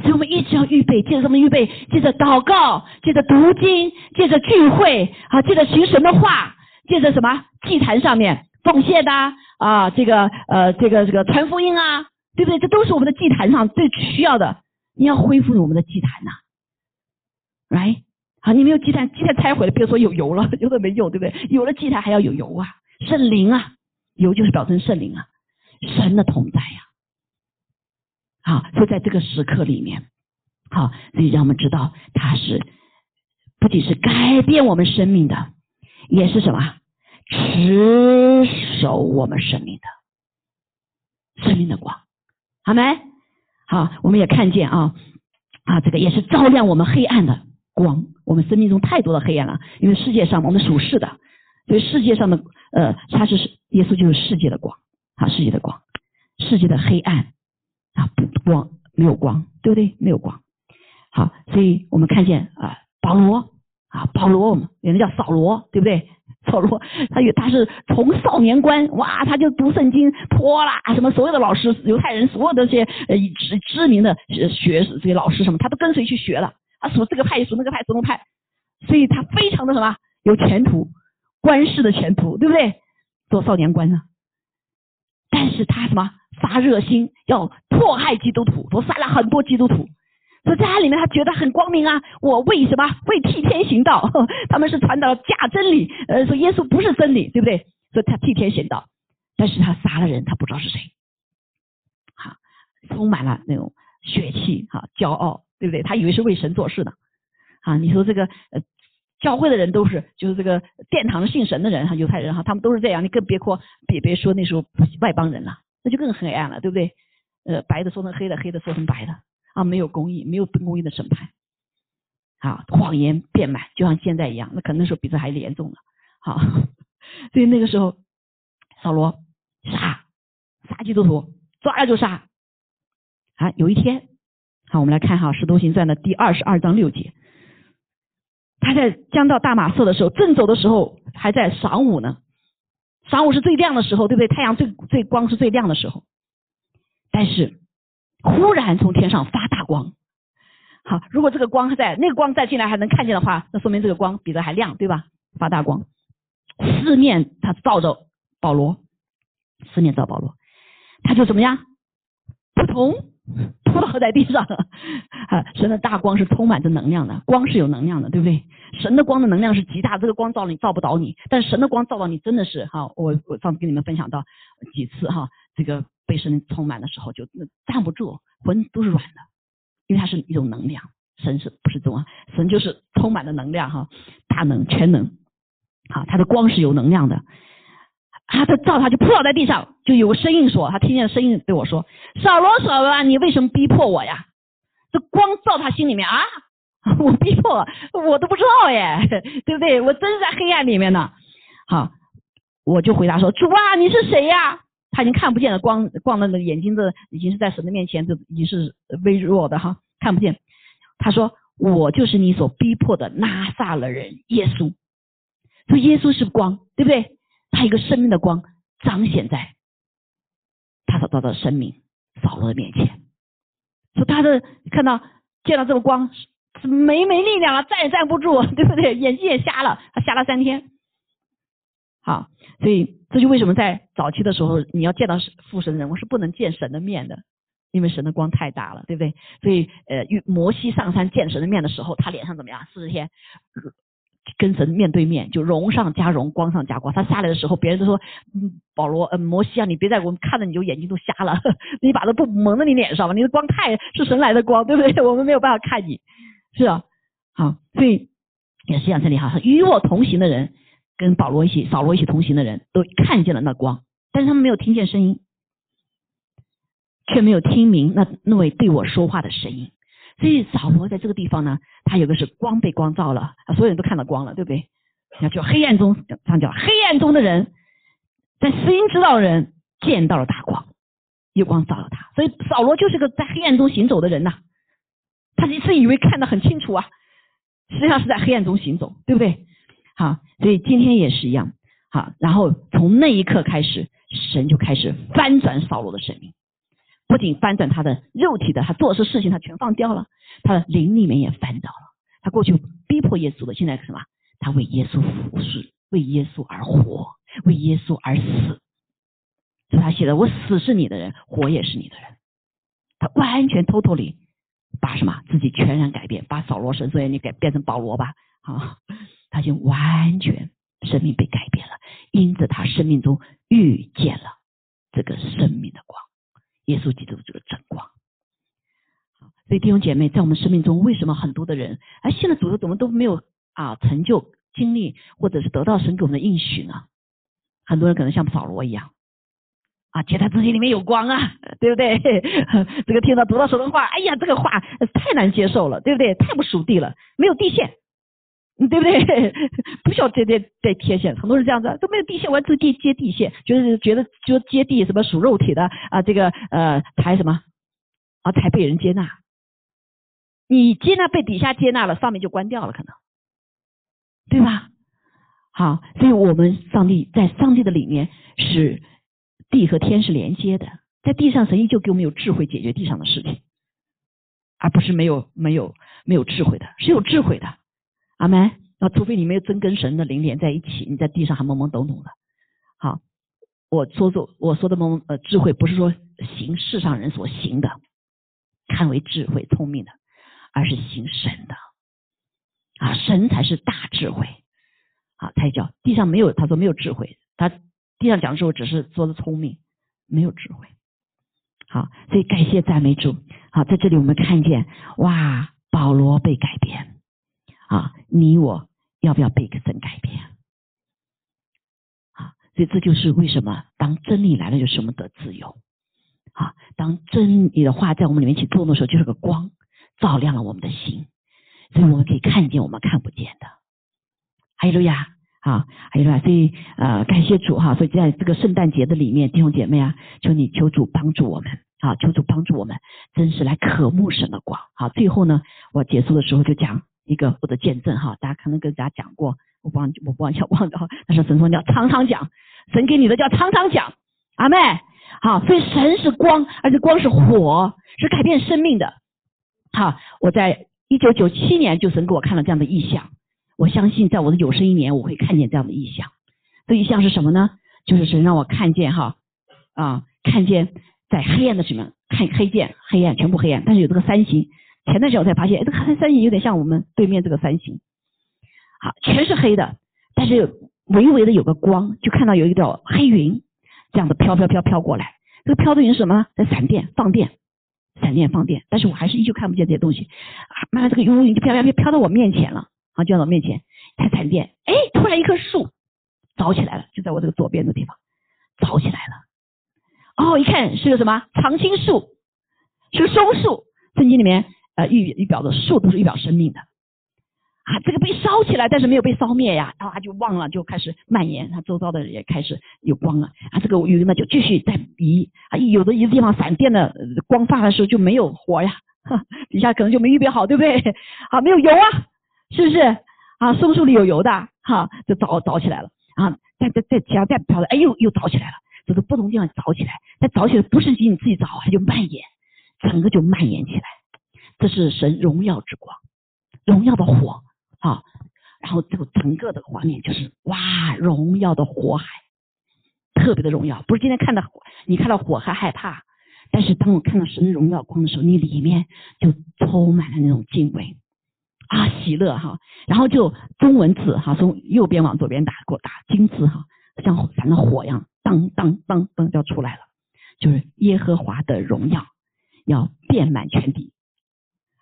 Speaker 1: 所以我们一直要预备，借着什么预备？借着祷告，借着读经，借着聚会，啊，借着行神的话，借着什么祭坛上面奉献的啊，这个呃，这个这个传福音啊，对不对？这都是我们的祭坛上最需要的。你要恢复我们的祭坛呐，来，好，你没有祭坛，祭坛拆毁了，别说有油了，油都没用，对不对？有了祭坛还要有油啊，圣灵啊，油就是表征圣灵啊，神的同在呀。好，就在这个时刻里面，好，所以让我们知道，它是不仅是改变我们生命的，也是什么持守我们生命的生命的光，好没？好，我们也看见啊啊，这个也是照亮我们黑暗的光。我们生命中太多的黑暗了，因为世界上我们属世的，所以世界上的呃，他是耶稣就是世界的光，啊，世界的光，世界的黑暗。啊，不光没有光，对不对？没有光。好，所以我们看见啊，保罗啊，保罗，我们有人叫扫罗，对不对？扫罗，他有他是从少年官，哇，他就读圣经，泼啦，什么所有的老师，犹太人所有的这些呃知知名的学这些老师什么，他都跟随去学了，他属这个派，属那个派，什么派，所以他非常的什么有前途，官世的前途，对不对？做少年官呢，但是他什么？发热心要迫害基督徒，都杀了很多基督徒。所以在他里面，他觉得很光明啊！我为什么为替天行道？他们是传导假真理，呃，说耶稣不是真理，对不对？所以他替天行道，但是他杀了人，他不知道是谁，哈，充满了那种血气，哈，骄傲，对不对？他以为是为神做事的，啊，你说这个呃，教会的人都是，就是这个殿堂信神的人哈，犹太人哈，他们都是这样，你更别说别别说那时候外邦人了。那就更黑暗了，对不对？呃，白的说成黑的，黑的说成白的啊，没有公义，没有公义的审判，啊，谎言遍满，就像现在一样，那可能那时候比这还严重了，好，所以那个时候扫罗杀杀基督徒，抓了就杀，啊，有一天，好，我们来看哈《使徒行传》的第二十二章六节，他在将到大马色的时候，正走的时候还在晌午呢。晌午是最亮的时候，对不对？太阳最最光是最亮的时候。但是忽然从天上发大光，好，如果这个光在，那个光再进来还能看见的话，那说明这个光比这还亮，对吧？发大光，四面他照着保罗，四面照保罗，他就怎么样？扑通 扑倒在地上。啊，神的大光是充满着能量的，光是有能量的，对不对？神的光的能量是极大，这个光照你照不倒你，但是神的光照到你真的是哈，我我上次跟你们分享到几次哈，这个被神充满的时候就站不住，魂都是软的，因为它是一种能量，神是不是这种？神就是充满了能量哈，大能全能，好，它的光是有能量的，啊，他照他就扑倒在地上，就有个声音说，他听见声音对我说：“扫罗，扫罗，你为什么逼迫我呀？”这光照他心里面啊，我逼迫我都不知道耶，对不对？我真是在黑暗里面呢。好，我就回答说：“主啊，你是谁呀？”他已经看不见了，光光的那个眼睛的已经是在神的面前，就已经是微弱的哈，看不见。他说：“我就是你所逼迫的拉萨勒人耶稣。”说耶稣是光，对不对？他一个生命的光彰显在他所造的生命扫罗的面前。说他的看到见到这个光是没没力量了，站也站不住，对不对？眼睛也瞎了，他瞎了三天。好，所以这就为什么在早期的时候，你要见到父神的人，我是不能见神的面的，因为神的光太大了，对不对？所以呃，摩西上山见神的面的时候，他脸上怎么样？四十天。跟神面对面，就荣上加荣，光上加光。他下来的时候，别人都说：“嗯，保罗，嗯，摩西啊，你别在我们看着你就眼睛都瞎了，你把这布蒙在你脸上吧，你的光太是神来的光，对不对？我们没有办法看你，是啊，好，所以也是这样，这里哈，与我同行的人，跟保罗一起、扫罗一起同行的人都看见了那光，但是他们没有听见声音，却没有听明那那位对我说话的声音。所以扫罗在这个地方呢，他有个是光被光照了，所有人都看到光了，对不对？那叫黑暗中，上叫黑暗中的人，在福音知道的人见到了大光，有光照了他。所以扫罗就是个在黑暗中行走的人呐，他一次以为看得很清楚啊，实际上是在黑暗中行走，对不对？好，所以今天也是一样，好，然后从那一刻开始，神就开始翻转扫罗的生命。不仅翻转他的肉体的，他做的事情他全放掉了，他的灵里面也翻倒了。他过去逼迫耶稣的，现在什么？他为耶稣服侍，为耶稣而活，为耶稣而死。所以他写的：“我死是你的人，活也是你的人。”他完全偷偷里把什么自己全然改变，把扫罗神所以你改变成保罗吧，啊，他就完全生命被改变了，因着他生命中遇见了这个生命的光。耶稣基督这个真光，所以弟兄姐妹，在我们生命中，为什么很多的人，哎，现在主的怎么都没有啊成就经历，或者是得到神给我们的应许呢？很多人可能像扫罗一样，啊，觉得自己里面有光啊，对不对？这个听到读到神的话，哎呀，这个话太难接受了，对不对？太不属地了，没有地线。对不对？不需要接接接贴线，很多人这样子都没有地线，我要自己接地线，就是觉得就接地什么属肉体的啊，这个呃才什么啊才被人接纳。你接纳被底下接纳了，上面就关掉了，可能对吧？好，所以我们上帝在上帝的里面是地和天是连接的，在地上神依旧给我们有智慧解决地上的事情，而不是没有没有没有智慧的，是有智慧的。阿门。那除非你没有真跟神的灵连在一起，你在地上还懵懵懂懂的。好，我说说我说的懵呃智慧，不是说行世上人所行的，看为智慧聪明的，而是行神的。啊，神才是大智慧。好，才叫地上没有，他说没有智慧，他地上讲的时候只是说的聪明，没有智慧。好，所以感谢赞美主。好，在这里我们看见，哇，保罗被改变。啊，你我要不要被神改变？啊，所以这就是为什么当真理来了，就什么得自由。啊，当真理的话在我们里面起作用的时候，就是个光，照亮了我们的心，所以我们可以看见我们看不见的。还有路亚，啊，还有路亚，所以呃，感谢主哈。所以在这个圣诞节的里面，弟兄姐妹啊，求你求主帮助我们，啊，求主帮助我们，真是来渴慕神的光。好，最后呢，我结束的时候就讲。一个我的见证哈，大家可能跟大家讲过，我忘我忘记忘掉，但是神说你要常常讲，神给你的叫常常讲，阿妹，好，所以神是光，而且光是火，是改变生命的。好，我在一九九七年就神给我看了这样的意象，我相信在我的有生一年我会看见这样的意象。这意象是什么呢？就是神让我看见哈，啊，看见在黑暗的什么看黑见黑暗全部黑暗，但是有这个三星。前段时间我才发现，这个三星有点像我们对面这个三形，好，全是黑的，但是微微的有个光，就看到有一条黑云这样的飘飘飘飘过来。这个飘的云是什么呢？在闪电放电，闪电放电，但是我还是依旧看不见这些东西。啊，慢慢这个乌云就飘飘飘飘到我面前了，啊，就到我面前，它闪电，哎，突然一棵树着起来了，就在我这个左边的地方着起来了。哦，一看是个什么常青树，是个松树，圣经里面。呃，预预表的树都是预表生命的啊，这个被烧起来，但是没有被烧灭呀，然后他就忘了，就开始蔓延，他周遭的人也开始有光了啊，这个云呢就继续在移啊，有的一个地方闪电的光发的时候就没有火呀，底下可能就没预备好，对不对？啊，没有油啊，是不是啊？松树里有油的哈，就着着起来了啊，再再再加再飘的，哎又又着起来了，这个不同地方着起来，但着起来不是仅仅自己着，它就蔓延，整个就蔓延起来。这是神荣耀之光，荣耀的火啊！然后这个整个的画面就是哇，荣耀的火海，特别的荣耀。不是今天看到，你看到火还害怕，但是当我看到神荣耀光的时候，你里面就充满了那种敬畏啊，喜乐哈。然后就中文字哈，从右边往左边打，给我打金字哈，像反正火一样，当当当当就出来了，就是耶和华的荣耀要遍满全地。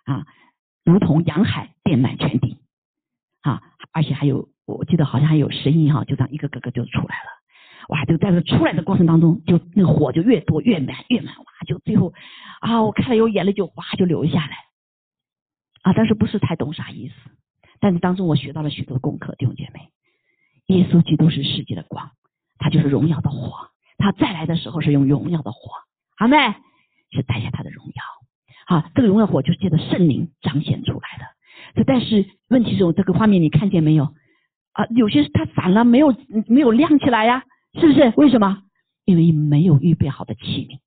Speaker 1: 啊，如同洋海遍满全地，啊，而且还有，我记得好像还有声音哈，就这样一个个个就出来了，哇，就在这出来的过程当中，就那个火就越多越满越满，哇，就最后啊，我看了有眼泪就哗就流下来，啊，但是不是太懂啥意思，但是当中我学到了许多功课，弟兄姐妹，耶稣基督是世界的光，他就是荣耀的火，他再来的时候是用荣耀的火，好没？是带下他的荣耀。啊，这个荣耀火就是借着圣灵彰显出来的。这但是问题是我，这个画面你看见没有？啊，有些它反了，没有没有亮起来呀，是不是？为什么？因为没有预备好的器皿。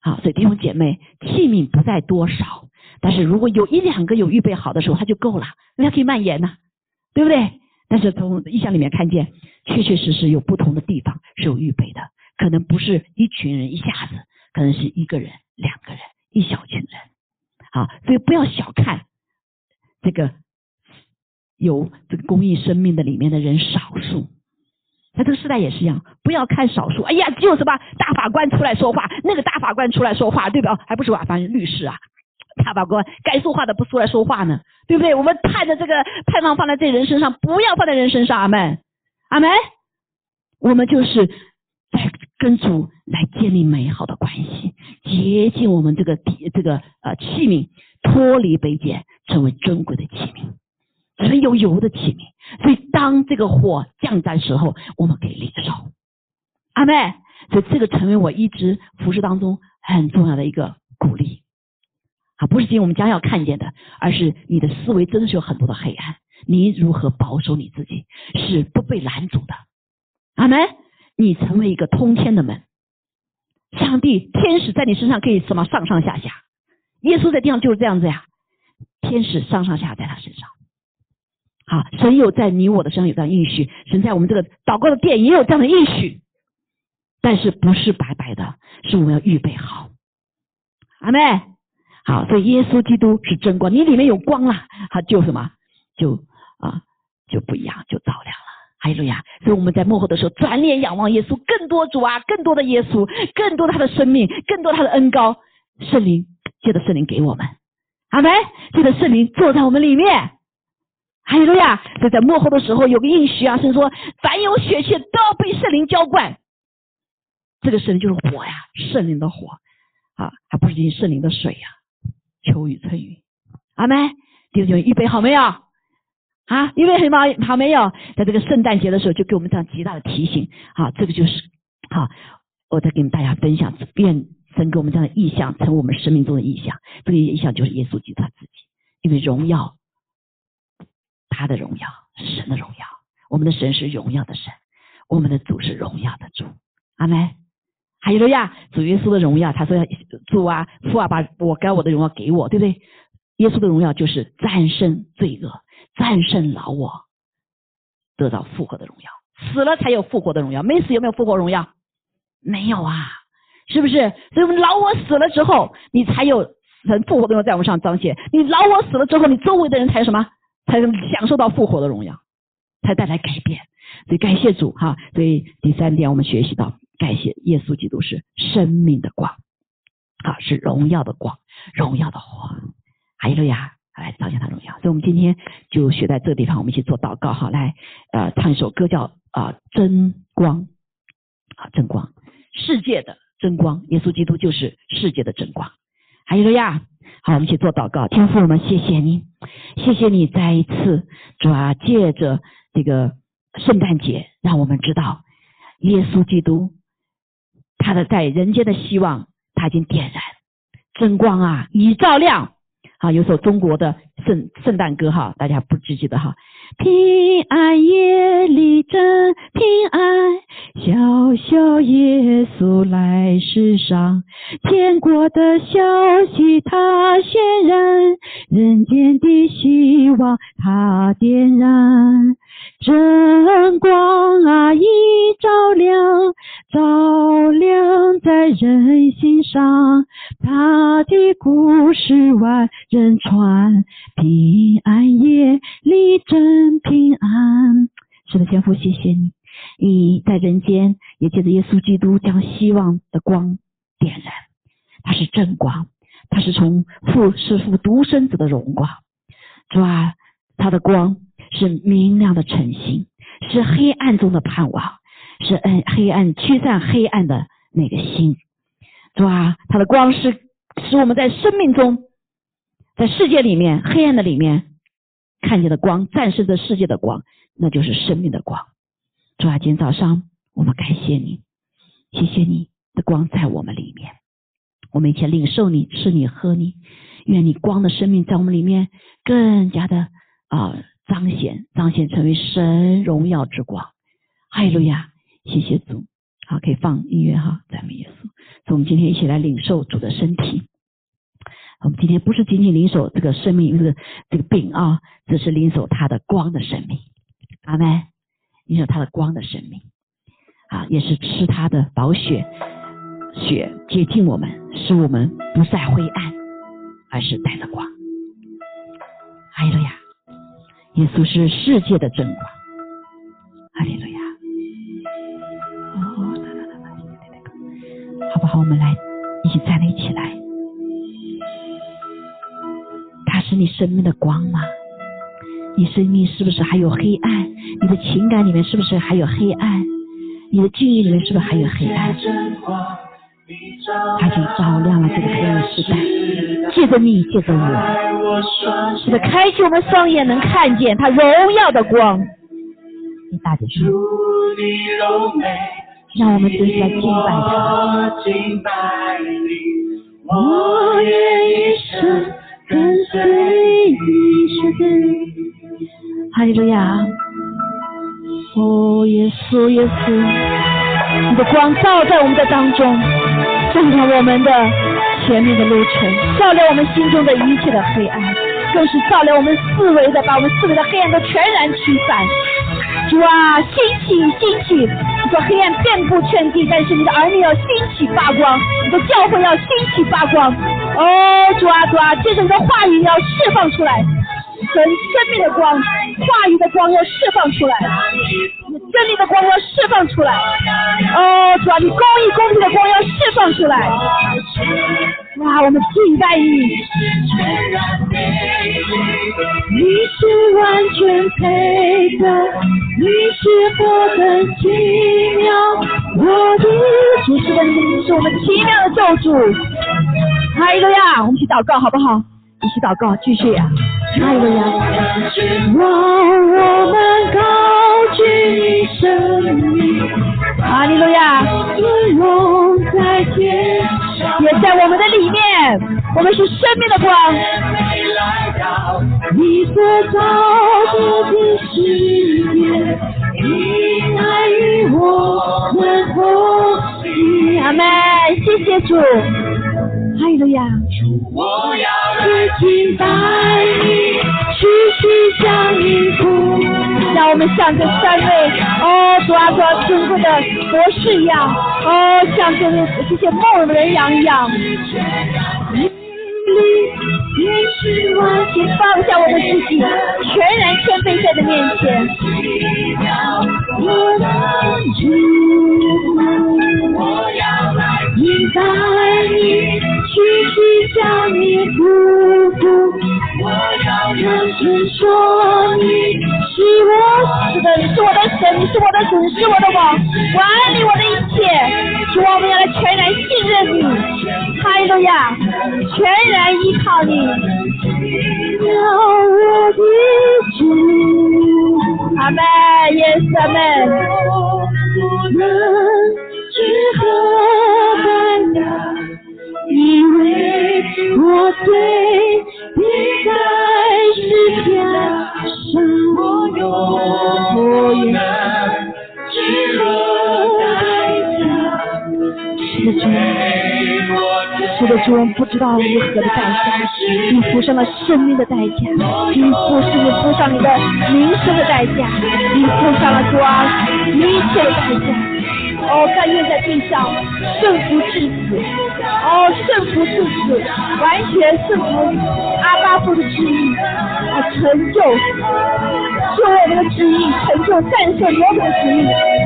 Speaker 1: 好，所以弟兄姐妹，器皿不在多少，但是如果有一两个有预备好的时候，它就够了，它可以蔓延呐，对不对？但是从意象里面看见，确确实实有不同的地方是有预备的，可能不是一群人一下子，可能是一个人、两个人。一小群人，啊，所以不要小看这个有这个公益生命的里面的人少数，在这个时代也是一样，不要看少数。哎呀，就什么大法官出来说话，那个大法官出来说话，对吧？还不是法官、律师啊，大法官该说话的不出来说话呢，对不对？我们盼着这个盼望放在这人身上，不要放在人身上。阿门，阿门。我们就是。跟主来建立美好的关系，洁净我们这个这个呃器皿，脱离卑贱，成为尊贵的器皿，成有油的器皿。所以当这个火降在时候，我们可以领受。阿妹，所以这个成为我一直服饰当中很重要的一个鼓励。啊，不是仅仅我们将要看见的，而是你的思维真的是有很多的黑暗，你如何保守你自己，是不被拦阻的。阿门。你成为一个通天的门，上帝天使在你身上可以什么上上下下，耶稣在地上就是这样子呀，天使上上下在他身上，好，神有在你我的身上有这样的应许，神在我们这个祷告的殿也有这样的应许，但是不是白白的，是我们要预备好，阿妹，好，所以耶稣基督是真光，你里面有光了，他就什么就啊就不一样，就照亮了。哈利路亚！所以我们在幕后的时候，转脸仰望耶稣，更多主啊，更多的耶稣，更多他的生命，更多他的恩高，圣灵借着圣灵给我们，阿门！借着圣灵坐在我们里面，哈利路亚！所以在幕后的时候，有个应许啊，是说凡有血气都要被圣灵浇灌，这个圣灵就是火呀，圣灵的火啊，还不是仅圣灵的水呀，秋雨春雨，阿门！弟兄姊妹，预备好没有？啊，因为什么？好没有，在这个圣诞节的时候，就给我们这样极大的提醒。好，这个就是好，我再跟大家分享，愿神给我们这样的意象，成为我们生命中的意象。这个意象就是耶稣基督他自己，因为荣耀，他的荣耀，神的荣耀，我们的神是荣耀的神，我们的主是荣耀的主。阿门。还有了呀，主耶稣的荣耀，他说要主啊，父啊，把我该我的荣耀给我，对不对？耶稣的荣耀就是战胜罪恶。战胜老我，得到复活的荣耀。死了才有复活的荣耀，没死有没有复活荣耀？没有啊，是不是？所以我们老我死了之后，你才有神复活的荣耀在我们上彰显。你老我死了之后，你周围的人才什么？才能享受到复活的荣耀，才带来改变。所以感谢主哈。所以第三点，我们学习到，感谢耶稣基督是生命的光，啊，是荣耀的光，荣耀的火。哈利路亚，来彰显他荣耀。所以我们今天就学在这个地方，我们一起做祷告哈。来，呃，唱一首歌叫啊真光，啊真光，世界的真光，耶稣基督就是世界的真光。哈利路亚。好，我们一起做祷告。天父，我们谢谢你，谢谢你再一次主啊，借着这个圣诞节，让我们知道耶稣基督他的在人间的希望，他已经点燃真光啊，已照亮。好，有首中国的圣圣诞歌哈，大家不记记得哈？平安夜里真平安，小小耶稣来世上，天国的消息他渲染，人间的希望他点燃。真光啊，已照亮，照亮在人心上。他的故事万人传，平安夜里真平安。是的，天父，谢谢你，你在人间也借着耶稣基督将希望的光点燃。他是正光，他是从父是父独生子的荣光。主啊，他的光。是明亮的晨星，是黑暗中的盼望，是暗黑暗驱散黑暗的那个星，是吧？它的光是使我们在生命中，在世界里面黑暗的里面看见的光，战胜这世界的光，那就是生命的光。主啊，今天早上我们感谢你，谢谢你的光在我们里面，我们一起领受你，吃你，喝你，愿你光的生命在我们里面更加的啊。彰显，彰显成为神荣耀之光。哈利路亚，谢谢主。好，可以放音乐哈，赞美耶稣。所以，我们今天一起来领受主的身体。我们今天不是仅仅领受这个生命，这个这个饼啊，只是领受他的光的生命。阿门。领受他的光的生命啊，也是吃他的宝血，血接近我们，使我们不再灰暗，而是带着光。哈利路亚。耶稣是世界的真光，哈利路亚！好不好？我们来一起站立起来。他是你生命的光吗？你生命是不是还有黑暗？你的情感里面是不是还有黑暗？你的记忆里面是不是还有黑暗？他就照亮了这个黑暗时代，借着你，借着我，是的，开启我们双眼，能看见他荣耀的光。你大点声，让我们真实来敬拜他。我愿一生跟随你，哈利路亚！哦，耶稣，耶稣，你的光照在我们的当中。照亮我们的前面的路程，照亮我们心中的一切的黑暗，更是照亮我们四维的，把我们四维的黑暗都全然驱散。主啊，兴起，兴起！你说黑暗遍布全地，但是你的儿女要兴起发光，你的教会要兴起发光。哦，主啊，主啊，接着你的话语要释放出来。神生命的光，话语的光要释放出来，真理的光要释放出来。哦，主啊，你公义公平的光要释放出来。哇，我们敬拜你。你是全然，你是完全配的，你是何等奇妙，我的主是的你是我们奇妙的救主。哈利路亚，我们去祷告好不好？一起祷告，继续呀！哈利路亚！让我们高举生命，哈利路亚！尊荣在天上，也在我们的里面，我们是生命的光。你所造的世界，你爱与我们同行。阿门！谢谢主。哈利路亚！我要来敬拜你，屈膝向你让我们像这三位哦，主啊，主啊，尊贵的博士一样，哦，像这些这些梦的人羊一样。请放下我的自己，全然谦卑在的面前。我的主，我要来迎拜你，屈膝向你匍匐。我要认真说，你是我是的，你是我的神，你是我的主，你是我的王，我爱你我的一切。主，我们要来全然信任你，哈利路亚，全然依靠你。要我的主，阿门，耶稣阿门。能知何般呀？因为我对你在是天上，我永远知何代价。是的，主，我们不知道如何的代价，你付上了生命的代价，你付是你付上你的名声的代价，你付上了主啊一切的代价。哦，甘愿在地上圣福至死，哦，圣福至死，完全圣福阿巴父的旨意，啊，成就，就我们的旨意，成就战胜魔鬼的旨意，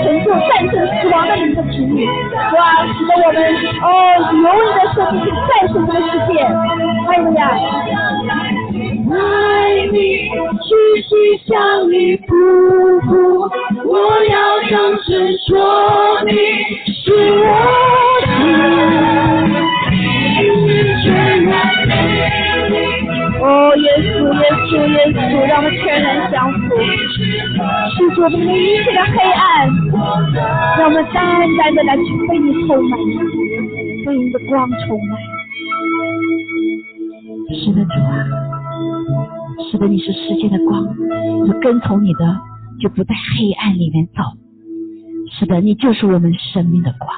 Speaker 1: 成就战胜死亡的灵的旨意，哇？使得我们哦，永远的生命去战胜这个世界，还有呀。爱你，屈膝向你匍匐，我要张声说你是我主。哦，耶稣，耶稣，耶稣，让我们全然降服，驱逐我们一切的黑暗，让我们单单的来去被你充满，被你的光充满。是的，主啊。使得，你是世界的光，我跟从你的就不在黑暗里面走。是的，你就是我们生命的光。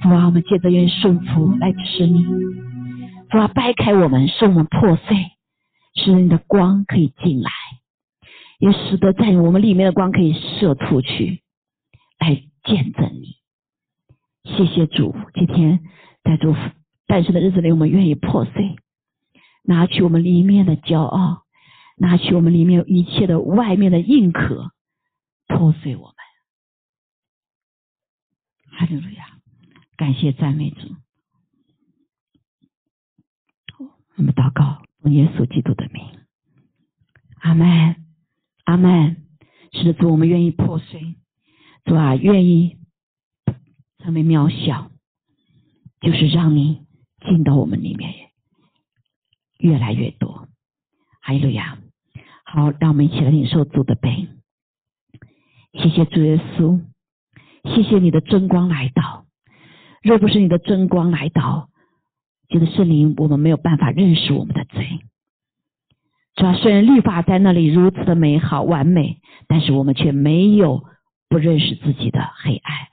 Speaker 1: 主啊，我们借着愿顺服来吃你。主啊，掰开我们，使我们破碎，使你的光可以进来，也使得在我们里面的光可以射出去，来见证你。谢谢主，今天在主诞生的日子里，我们愿意破碎。拿去我们里面的骄傲，拿去我们里面一切的外面的硬壳，破碎我们。哈利路亚，感谢赞美主。我们祷告，奉耶稣基督的名，阿门，阿门。是的，主，我们愿意破碎，主啊，愿意成为渺小，就是让你进到我们里面。越来越多，哈利路亚！好，让我们一起来领受主的杯。谢谢主耶稣，谢谢你的真光来到。若不是你的真光来到，觉得圣灵，我们没有办法认识我们的罪。主要虽然律法在那里如此的美好完美，但是我们却没有不认识自己的黑暗，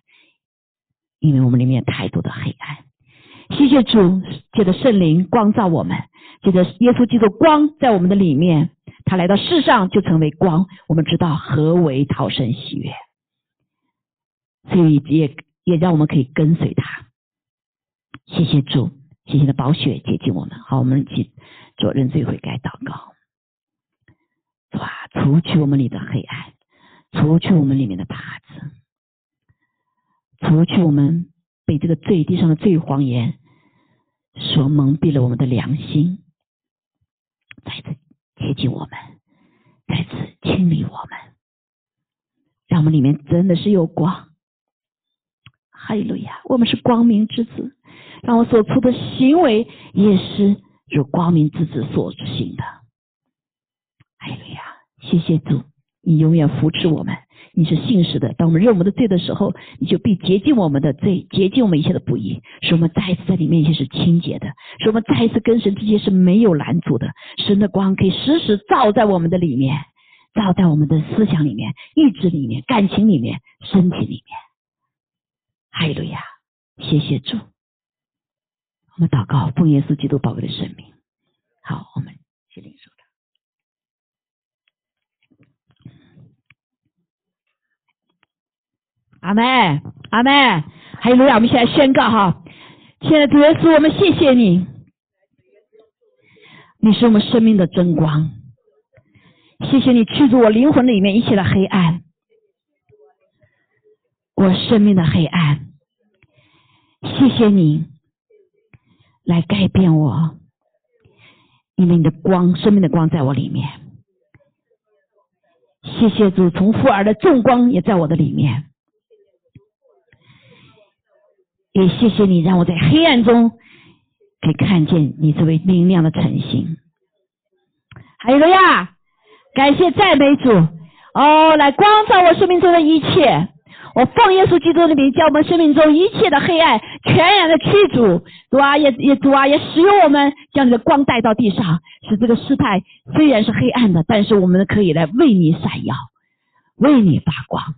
Speaker 1: 因为我们里面太多的黑暗。谢谢主，借着圣灵光照我们。借着耶稣基督光在我们的里面，他来到世上就成为光。我们知道何为逃生喜悦，所以也也让我们可以跟随他。谢谢主，谢谢的宝血接近我们。好，我们一起做认罪悔改祷告。哇，除去我们里的黑暗，除去我们里面的耙子，除去我们被这个罪地上的罪谎言所蒙蔽了我们的良心。再次接近我们，再次清理我们，让我们里面真的是有光。哈利路亚，我们是光明之子，让我所出的行为也是如光明之子所行的。哈利路亚，谢谢主，你永远扶持我们。你是信实的，当我们认我们的罪的时候，你就必洁净我们的罪，洁净我们一切的不义，使我们再一次在你面前是清洁的，使我们再一次跟神之间是没有拦阻的。神的光可以时时照在我们的里面，照在我们的思想里面、意志里面、感情里面、身体里面。哈利路亚，谢谢主。我们祷告，奉耶稣基督宝贵的生命。好，我们去领受。阿妹，阿妹，还有路亚，我们现在宣告哈，亲爱的主耶稣，我们谢谢你，你是我们生命的真光，谢谢你驱逐我灵魂里面一切的黑暗，我生命的黑暗，谢谢你来改变我，因为你的光，生命的光在我里面。谢谢主，从父而的重光也在我的里面，也谢谢你让我在黑暗中可以看见你这位明亮的晨星。还有了呀，感谢赞美主哦，来光照我生命中的一切。我奉耶稣基督的名，将我们生命中一切的黑暗全然的驱逐，主啊，也也主啊，也使用我们将你的光带到地上，使这个世态虽然是黑暗的，但是我们可以来为你闪耀，为你发光，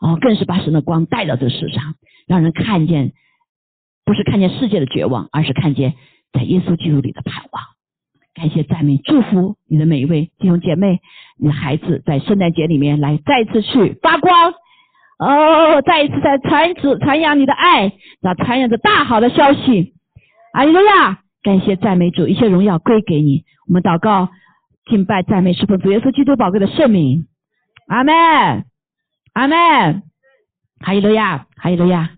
Speaker 1: 哦，更是把神的光带到这世上，让人看见，不是看见世界的绝望，而是看见在耶稣基督里的盼望。感谢赞美祝福你的每一位弟兄姐妹，你的孩子在圣诞节里面来再一次去发光。哦，再一次在传主传扬你的爱，那传扬着大好的消息。阿利路亚，感谢赞美主，一切荣耀归给你。我们祷告、敬拜、赞美，是奉主耶稣基督宝贵的圣名。阿门，阿门。哈利路亚，哈利路亚。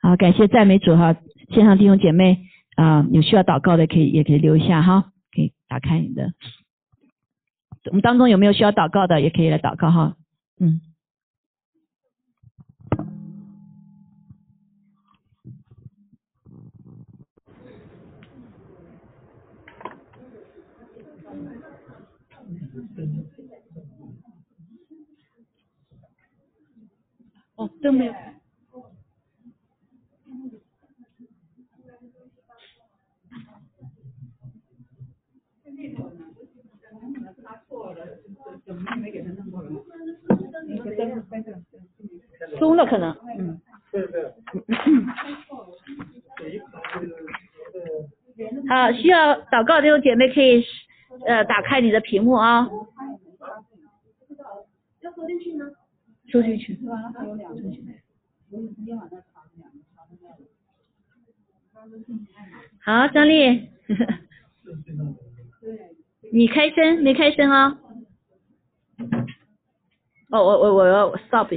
Speaker 1: 好，感谢赞美主哈，线上弟兄姐妹啊，有需要祷告的可以也可以留一下哈，可以打开你的。我们当中有没有需要祷告的，也可以来祷告哈。嗯。哦，都没有。松了可能，嗯。对对好，需要祷告的姐妹可以呃打开你的屏幕啊。要收进去吗？收进去。好，张丽。你开声没开声啊？哦，哦我我我要 stop 一下。